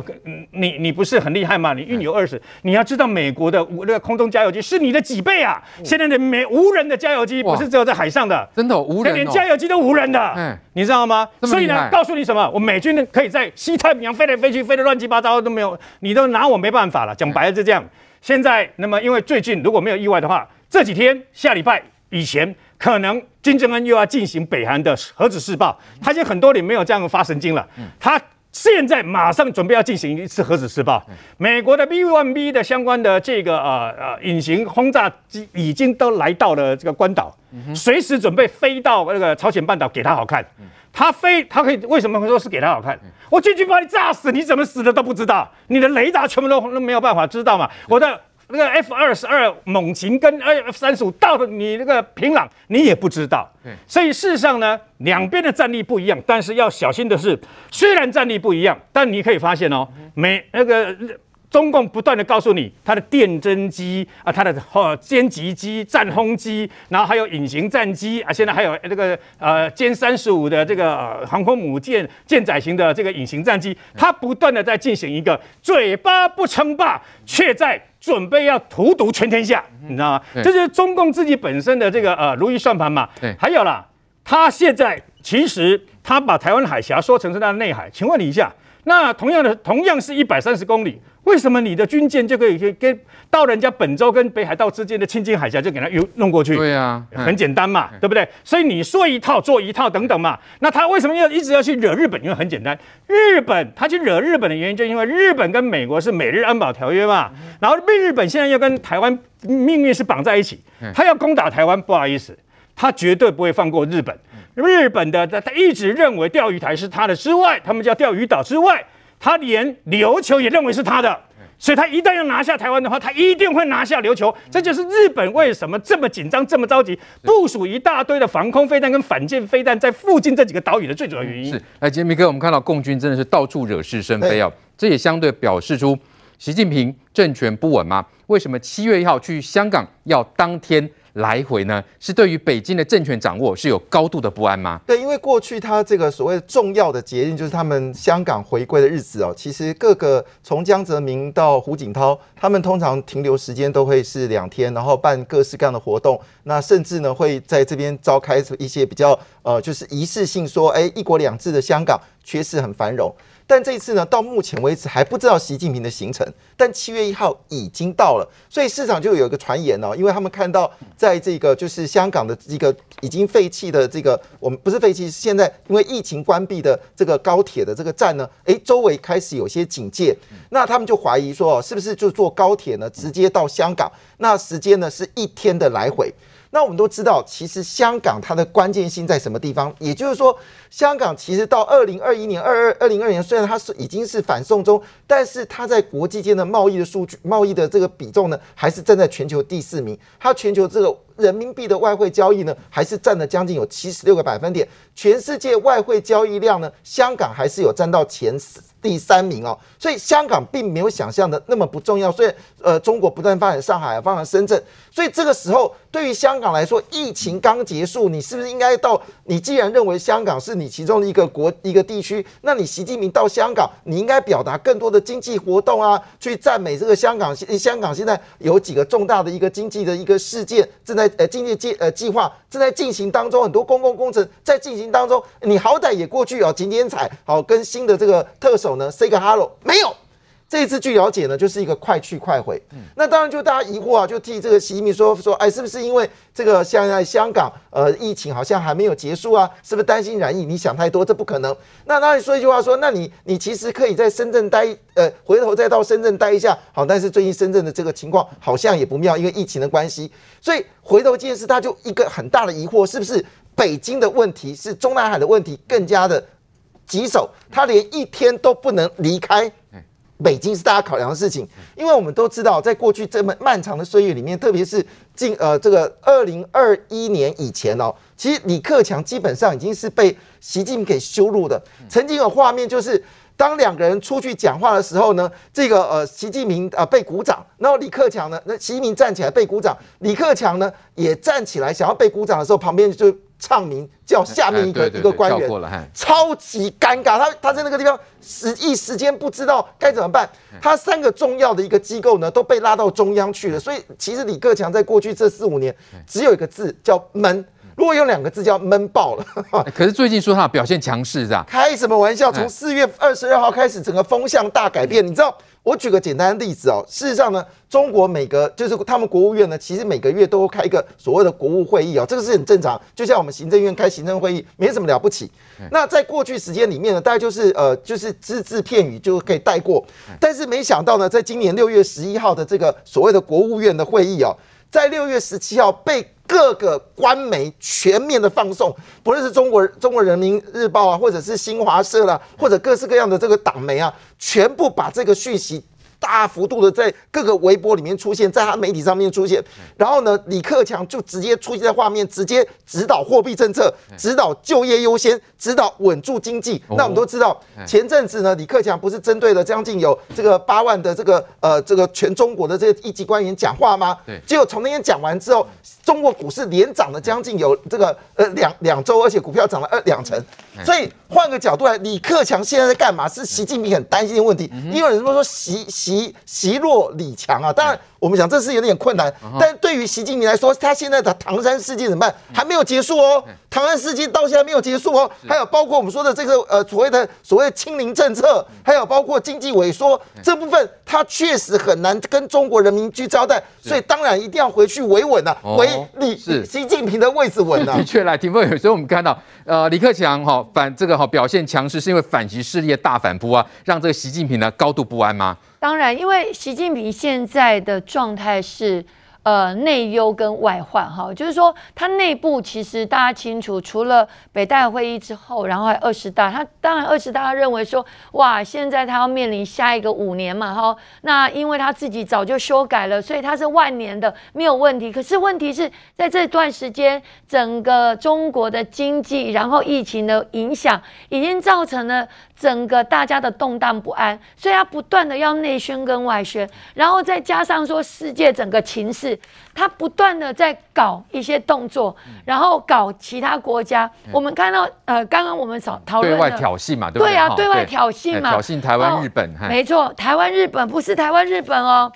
你你不是很厉害吗？你运油二十，你要知道美国的那个空中加油机是你的几倍啊！现在的美无人的加油机不是只有在海上的，真的无人，连加油机都无人的，你知道吗？所以呢，告诉你什么？我美军可以在西太平洋飞来飞去，飞得乱七八糟都没有，你都拿我没办法了。讲白了就这样。现在那么，因为最近如果没有意外的话，这几天下礼拜以前。可能金正恩又要进行北韩的核子试爆，他已经很多年没有这样发神经了。他现在马上准备要进行一次核子试爆。美国的 B-1B 的相关的这个呃呃隐形轰炸机已经都来到了这个关岛，随时准备飞到那个朝鲜半岛给他好看。他飞，他可以为什么会说是给他好看？我进去把你炸死，你怎么死的都不知道，你的雷达全部都都没有办法知道嘛？我的。那个 F 二十二猛禽跟 F 三十五到了你那个平壤，你也不知道。所以事实上呢，两边的战力不一样，但是要小心的是，虽然战力不一样，但你可以发现哦，美那个中共不断的告诉你，它的电侦机啊，它的呃歼击机、战轰机，然后还有隐形战机啊，现在还有这个呃歼三十五的这个、呃、航空母舰舰载型的这个隐形战机，它不断的在进行一个嘴巴不称霸，却在。准备要荼毒全天下，你知道吗？这就是中共自己本身的这个呃如意算盘嘛。对，还有啦，他现在其实他把台湾海峡说成是他的内海，请问你一下，那同样的同样是一百三十公里。为什么你的军舰就可以跟到人家本州跟北海道之间的青津海峡就给它又弄过去？对呀，很简单嘛，对不对？所以你说一套做一套等等嘛。那他为什么要一直要去惹日本？因为很简单，日本他去惹日本的原因，就因为日本跟美国是美日安保条约嘛。然后被日本现在要跟台湾命运是绑在一起，他要攻打台湾，不好意思，他绝对不会放过日本。日本的他他一直认为钓鱼台是他的之外，他们叫钓鱼岛之外。他连琉球也认为是他的，所以他一旦要拿下台湾的话，他一定会拿下琉球。这就是日本为什么这么紧张、这么着急，部署一大堆的防空飞弹跟反舰飞弹在附近这几个岛屿的最主要原因。是，来，杰米哥，我们看到共军真的是到处惹是生非啊，这也相对表示出习近平政权不稳吗？为什么七月一号去香港要当天？来回呢，是对于北京的政权掌握是有高度的不安吗？对，因为过去他这个所谓重要的节日，就是他们香港回归的日子哦。其实各个从江泽民到胡锦涛，他们通常停留时间都会是两天，然后办各式各样的活动。那甚至呢，会在这边召开一些比较呃，就是仪式性说，哎，一国两制的香港确实很繁荣。但这一次呢，到目前为止还不知道习近平的行程。但七月一号已经到了，所以市场就有一个传言哦，因为他们看到在这个就是香港的一个已经废弃的这个，我们不是废弃，是现在因为疫情关闭的这个高铁的这个站呢，诶，周围开始有些警戒，那他们就怀疑说，是不是就坐高铁呢，直接到香港？那时间呢是一天的来回。那我们都知道，其实香港它的关键性在什么地方？也就是说，香港其实到二零二一年、二二二零二年，虽然它是已经是反送中，但是它在国际间的贸易的数据、贸易的这个比重呢，还是站在全球第四名。它全球这个人民币的外汇交易呢，还是占了将近有七十六个百分点。全世界外汇交易量呢，香港还是有占到前。第三名哦，所以香港并没有想象的那么不重要。所以，呃，中国不断发展上海，发展深圳。所以这个时候，对于香港来说，疫情刚结束，你是不是应该到？你既然认为香港是你其中的一个国一个地区，那你习近平到香港，你应该表达更多的经济活动啊，去赞美这个香港。香港现在有几个重大的一个经济的一个事件正在呃经济计呃计划正在进行当中，很多公共工程在进行当中。你好歹也过去啊，景点彩好跟新的这个特首。呢，say 个 hello 没有？这一次据了解呢，就是一个快去快回。嗯、那当然就大家疑惑啊，就替这个习近平说说，哎，是不是因为这个现在香港呃疫情好像还没有结束啊？是不是担心染疫？你想太多，这不可能。那那你说一句话说，那你你其实可以在深圳待，呃，回头再到深圳待一下。好，但是最近深圳的这个情况好像也不妙，因为疫情的关系。所以回头这件事，他就一个很大的疑惑，是不是北京的问题是中南海的问题更加的？棘手，他连一天都不能离开北京，是大家考量的事情。因为我们都知道，在过去这么漫长的岁月里面，特别是近呃这个二零二一年以前哦，其实李克强基本上已经是被习近平给羞辱的。曾经有画面就是，当两个人出去讲话的时候呢，这个呃习近平啊被鼓掌，然后李克强呢，那习近平站起来被鼓掌，李克强呢也站起来想要被鼓掌的时候，旁边就。唱名叫下面一个一个官员，超级尴尬。他他在那个地方时一时间不知道该怎么办。他三个重要的一个机构呢都被拉到中央去了。所以其实李克强在过去这四五年只有一个字叫闷。如果有两个字叫闷爆了。可是最近说他表现强势是吧？开什么玩笑？从四月二十二号开始，整个风向大改变。你知道？我举个简单的例子哦，事实上呢，中国每个就是他们国务院呢，其实每个月都会开一个所谓的国务会议哦，这个是很正常，就像我们行政院开行政会议，没什么了不起。那在过去时间里面呢，大概就是呃，就是只字片语就可以带过。但是没想到呢，在今年六月十一号的这个所谓的国务院的会议哦，在六月十七号被各个官媒全面的放送，不论是中国中国人民日报啊，或者是新华社啦、啊，或者各式各样的这个党媒啊，全部把这个讯息。大幅度的在各个微博里面出现，在他媒体上面出现，然后呢，李克强就直接出现在画面，直接指导货币政策，指导就业优先，指导稳住经济。那我们都知道，前阵子呢，李克强不是针对了将近有这个八万的这个呃这个全中国的这个一级官员讲话吗？对。结果从那天讲完之后，中国股市连涨了将近有这个呃两两周，而且股票涨了二两成。所以换个角度来，李克强现在在干嘛？是习近平很担心的问题，因为人们说习习。习习弱李强啊，当然我们讲这是有点困难，但对于习近平来说，他现在的唐山事件怎么办？还没有结束哦，唐山事件到现在没有结束哦，还有包括我们说的这个呃所谓的所谓清零政策，还有包括经济萎缩这部分，他确实很难跟中国人民去交代，所以当然一定要回去维稳呐，维李习近平的位置稳呐。的确，来霆锋有时候我们看到呃李克强哈反这个哈表现强势，是因为反击势力的大反扑啊，让这个习近平呢高度不安吗？当然，因为习近平现在的状态是。呃，内忧跟外患哈，就是说，它内部其实大家清楚，除了北戴会议之后，然后还二十大，他当然二十大他认为说，哇，现在他要面临下一个五年嘛哈，那因为他自己早就修改了，所以他是万年的没有问题。可是问题是在这段时间，整个中国的经济，然后疫情的影响，已经造成了整个大家的动荡不安，所以他不断的要内宣跟外宣，然后再加上说世界整个情势。他不断的在搞一些动作，然后搞其他国家。我们看到，呃，刚刚我们讨讨论对外挑衅嘛，对不对？对啊，对外挑衅嘛，挑衅台湾、日本。没错，台湾、日本不是台湾、日本哦，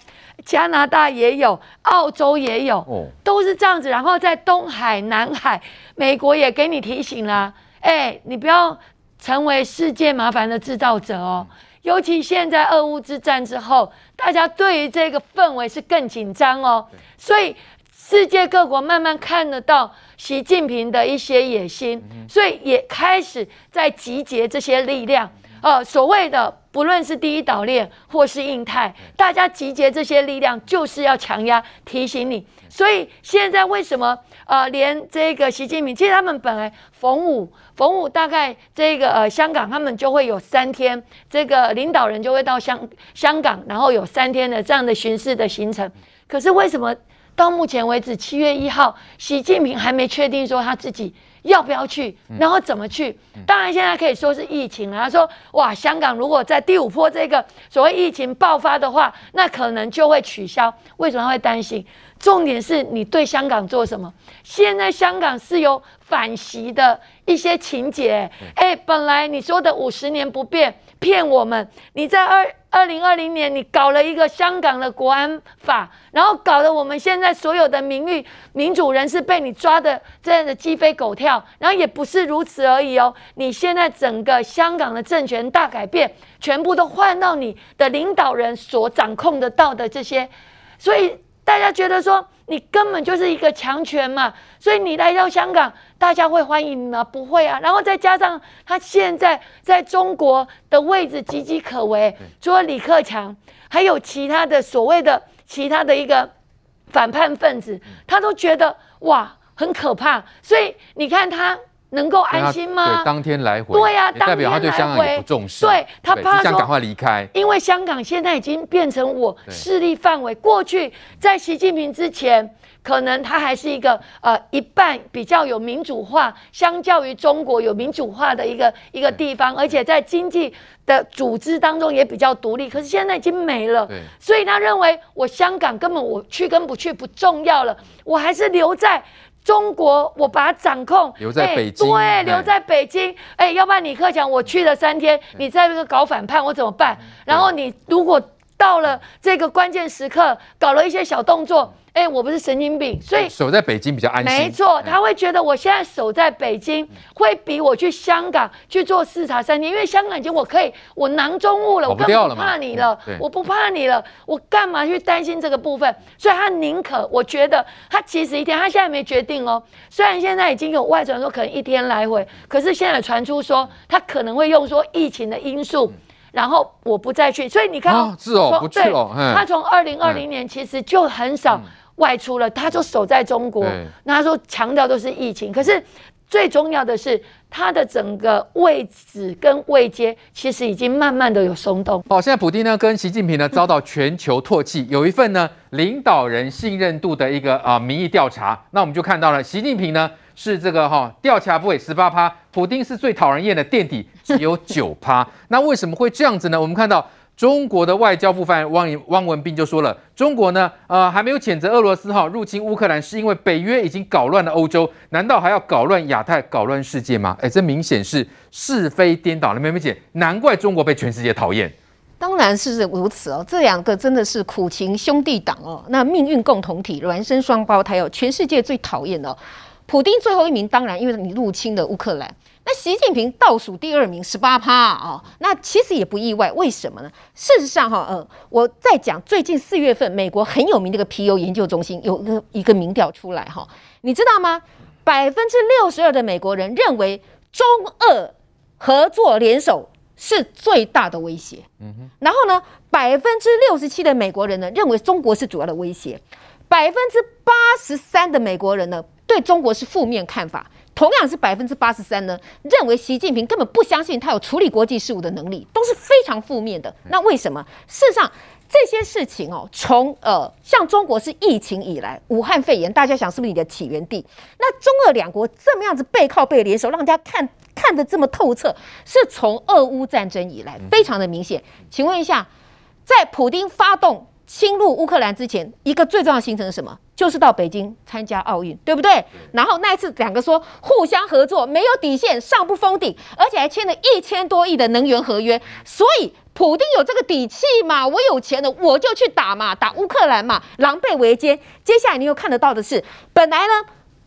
加拿大也有，澳洲也有，都是这样子。然后在东海、南海，美国也给你提醒了，哎，你不要。成为世界麻烦的制造者哦。尤其现在俄乌之战之后，大家对于这个氛围是更紧张哦。所以世界各国慢慢看得到习近平的一些野心，所以也开始在集结这些力量。呃，所谓的不论是第一岛链或是印太，大家集结这些力量，就是要强压，提醒你。所以现在为什么呃，连这个习近平，其实他们本来逢五逢五，大概这个呃香港他们就会有三天，这个领导人就会到香香港，然后有三天的这样的巡视的行程。可是为什么到目前为止，七月一号，习近平还没确定说他自己？要不要去？然后怎么去？当然，现在可以说是疫情了。他说：“哇，香港如果在第五波这个所谓疫情爆发的话，那可能就会取消。为什么会担心？重点是你对香港做什么？现在香港是有反袭的一些情节。哎，本来你说的五十年不变。”骗我们！你在二二零二零年，你搞了一个香港的国安法，然后搞得我们现在所有的名誉民主人士被你抓的这样的鸡飞狗跳。然后也不是如此而已哦，你现在整个香港的政权大改变，全部都换到你的领导人所掌控得到的这些，所以大家觉得说。你根本就是一个强权嘛，所以你来到香港，大家会欢迎你吗？不会啊。然后再加上他现在在中国的位置岌岌可危，除了李克强，还有其他的所谓的其他的一个反叛分子，他都觉得哇很可怕。所以你看他。能够安心吗？对，当天来回。对呀、啊，代表他对香港也不重视。对，他怕想赶快离开，因为香港现在已经变成我势力范围。过去在习近平之前，可能他还是一个呃一半比较有民主化，相较于中国有民主化的一个一个地方，而且在经济的组织当中也比较独立。可是现在已经没了，所以他认为我香港根本我去跟不去不重要了，我还是留在。中国，我把它掌控，留在北京，欸、对，留在北京。哎、欸，要不然李克强，我去了三天，你在那个搞反叛，我怎么办？然后你如果到了这个关键时刻，搞了一些小动作。哎、欸，我不是神经病，所以守在北京比较安心。没错，他会觉得我现在守在北京，会比我去香港去做视察三天，因为香港已经我可以我囊中物了，我更不怕你了，我不怕你了，我干嘛去担心这个部分？所以他宁可，我觉得他其实一天，他现在没决定哦。虽然现在已经有外传说可能一天来回，可是现在传出说他可能会用说疫情的因素，然后我不再去。所以你看，啊、是哦，不去了。他从二零二零年其实就很少。外出了，他就守在中国。那他说强调都是疫情，可是最重要的是他的整个位置跟位阶，其实已经慢慢的有松动。好，现在普京呢跟习近平呢遭到全球唾弃，有一份呢领导人信任度的一个啊民意调查，那我们就看到了习近平呢是这个哈调查部位十八趴，普丁是最讨人厌的垫底只有九趴。那为什么会这样子呢？我们看到。中国的外交部发言人汪汪文斌就说了，中国呢，呃，还没有谴责俄罗斯哈入侵乌克兰，是因为北约已经搞乱了欧洲，难道还要搞乱亚太、搞乱世界吗？哎，这明显是是非颠倒了，妹妹姐，难怪中国被全世界讨厌。当然是如此哦，这两个真的是苦情兄弟党哦，那命运共同体，孪生双胞胎哦，全世界最讨厌哦。普丁最后一名，当然因为你入侵了乌克兰。那习近平倒数第二名，十八趴啊，那其实也不意外，为什么呢？事实上哈，呃，我在讲最近四月份，美国很有名的一个皮尤研究中心有一个一个民调出来哈，你知道吗？百分之六十二的美国人认为中俄合作联手是最大的威胁，嗯哼，然后呢，百分之六十七的美国人呢认为中国是主要的威胁，百分之八十三的美国人呢对中国是负面看法。同样是百分之八十三呢，认为习近平根本不相信他有处理国际事务的能力，都是非常负面的。那为什么？事实上，这些事情哦，从呃，像中国是疫情以来，武汉肺炎，大家想是不是你的起源地？那中俄两国这么样子背靠背联手，让大家看看得这么透彻，是从俄乌战争以来非常的明显。请问一下，在普丁发动侵入乌克兰之前，一个最重要的行程是什么？就是到北京参加奥运，对不对？然后那一次两个说互相合作，没有底线，上不封顶，而且还签了一千多亿的能源合约。所以普丁有这个底气嘛？我有钱了，我就去打嘛，打乌克兰嘛，狼狈为奸。接下来你又看得到的是，本来呢，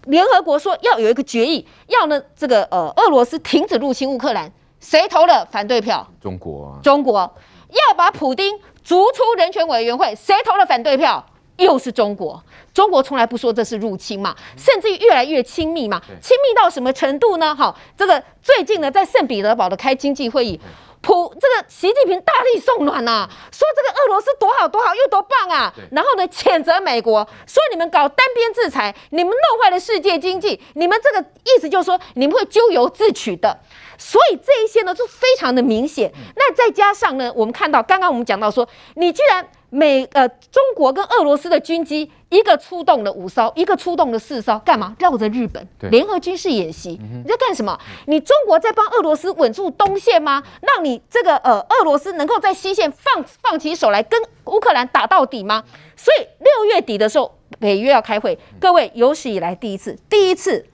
联合国说要有一个决议，要呢这个呃俄罗斯停止入侵乌克兰。谁投了反对票？中国啊，中国要把普丁逐出人权委员会，谁投了反对票？又是中国。中国从来不说这是入侵嘛，甚至于越来越亲密嘛，亲密到什么程度呢？好，这个最近呢，在圣彼得堡的开经济会议。普这个习近平大力送暖呐、啊，说这个俄罗斯多好多好又多棒啊，然后呢谴责美国，说你们搞单边制裁，你们弄坏了世界经济，你们这个意思就是说你们会咎由自取的，所以这一些呢就非常的明显。那再加上呢，我们看到刚刚我们讲到说，你居然。美呃，中国跟俄罗斯的军机，一个出动了五艘，一个出动了四艘，干嘛？绕着日本联合军事演习，你在干什么？你中国在帮俄罗斯稳住东线吗？让你这个呃，俄罗斯能够在西线放放起手来跟乌克兰打到底吗？所以六月底的时候，北约要开会，各位有史以来第一次，第一次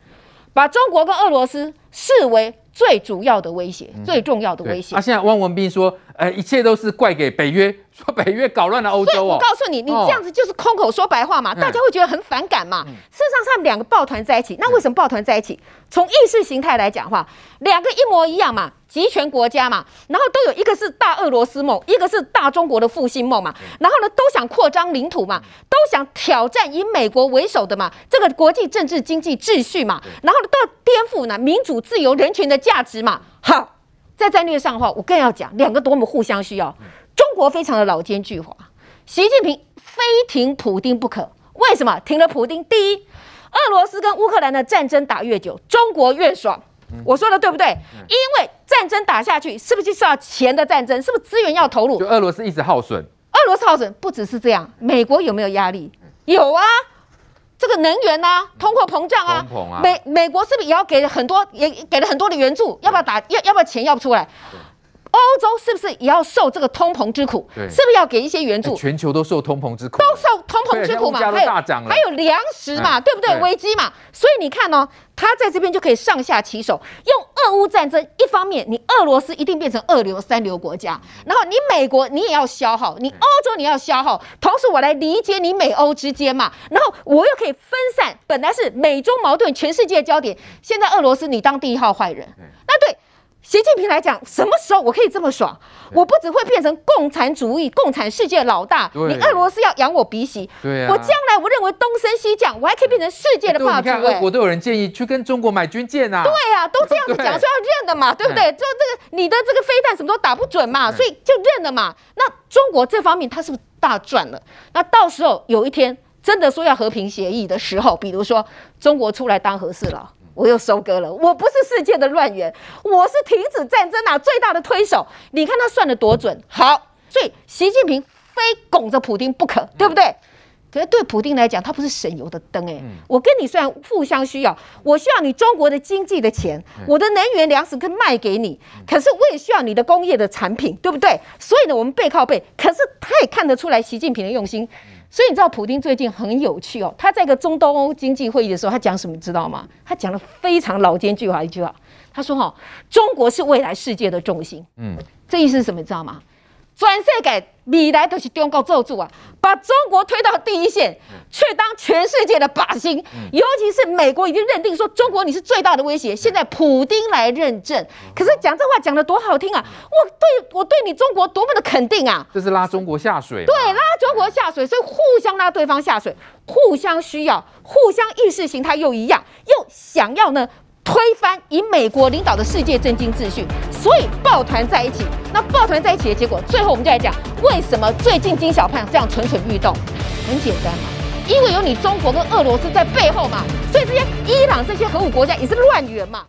把中国跟俄罗斯视为最主要的威胁，最重要的威胁。啊，现在汪文斌说，呃，一切都是怪给北约。说北约搞乱了欧洲哦！我告诉你，你这样子就是空口说白话嘛，大家会觉得很反感嘛。事实上，他们两个抱团在一起，那为什么抱团在一起？从意识形态来讲的话，两个一模一样嘛，集权国家嘛，然后都有一个是大俄罗斯梦，一个是大中国的复兴梦嘛，然后呢，都想扩张领土嘛，都想挑战以美国为首的嘛这个国际政治经济秩序嘛，然后呢，都要颠覆呢民主自由人权的价值嘛。好，在战略上的话，我更要讲两个多么互相需要。中国非常的老奸巨猾，习近平非停普丁不可。为什么？停了普丁，第一，俄罗斯跟乌克兰的战争打越久，中国越爽。我说的对不对？因为战争打下去，是不是就是要钱的战争？是不是资源要投入？就俄罗斯一直耗损。俄罗斯耗损不只是这样，美国有没有压力？有啊，这个能源啊，通货膨胀啊，啊美美国是不是也要给很多，也给了很多的援助？要不要打？要要不要钱要不出来？欧洲是不是也要受这个通膨之苦？是不是要给一些援助？全球都受通膨之苦，都受通膨之苦嘛？还有还有粮食嘛？对不对？危机嘛？所以你看哦，他在这边就可以上下其手，用俄乌战争，一方面你俄罗斯一定变成二流三流国家，然后你美国你也要消耗，你欧洲你要消耗，同时我来理解你美欧之间嘛，然后我又可以分散，本来是美中矛盾全世界焦点，现在俄罗斯你当第一号坏人，那对。习近平来讲，什么时候我可以这么爽？我不只会变成共产主义、共产世界老大，你俄罗斯要养我鼻息。对啊，我将来我认为东升西降，我还可以变成世界的霸主。你看，俄国都有人建议去跟中国买军舰呐。对啊，都这样子讲说要认的嘛，对不对？就这个你的这个飞弹什么都打不准嘛，所以就认了嘛。那中国这方面他是不是大赚了？那到时候有一天真的说要和平协议的时候，比如说中国出来当和事佬。我又收割了，我不是世界的乱源，我是停止战争啊最大的推手。你看他算的多准，好，所以习近平非拱着普京不可，对不对？嗯、可是对普丁来讲，他不是省油的灯哎、欸。嗯、我跟你虽然互相需要，我需要你中国的经济的钱，嗯、我的能源粮食可以卖给你，可是我也需要你的工业的产品，对不对？所以呢，我们背靠背。可是他也看得出来习近平的用心。所以你知道普京最近很有趣哦，他在一个中东欧经济会议的时候，他讲什么？知道吗？他讲了非常老奸巨猾一句话，他说：“哈，中国是未来世界的重心。”嗯，这意思是什么？你知道吗？全世界未来都是中国做主啊，把中国推到第一线，去当全世界的靶心。尤其是美国已经认定说中国你是最大的威胁，现在普丁来认证。可是讲这话讲得多好听啊！我对我对你中国多么的肯定啊！这是拉中国下水，对，拉中国下水，所以互相拉对方下水，互相需要，互相意识形态又一样，又想要呢。推翻以美国领导的世界政经秩序，所以抱团在一起。那抱团在一起的结果，最后我们就来讲为什么最近金小胖这样蠢蠢欲动？很简单嘛，因为有你中国跟俄罗斯在背后嘛，所以这些伊朗这些核武国家也是乱源嘛。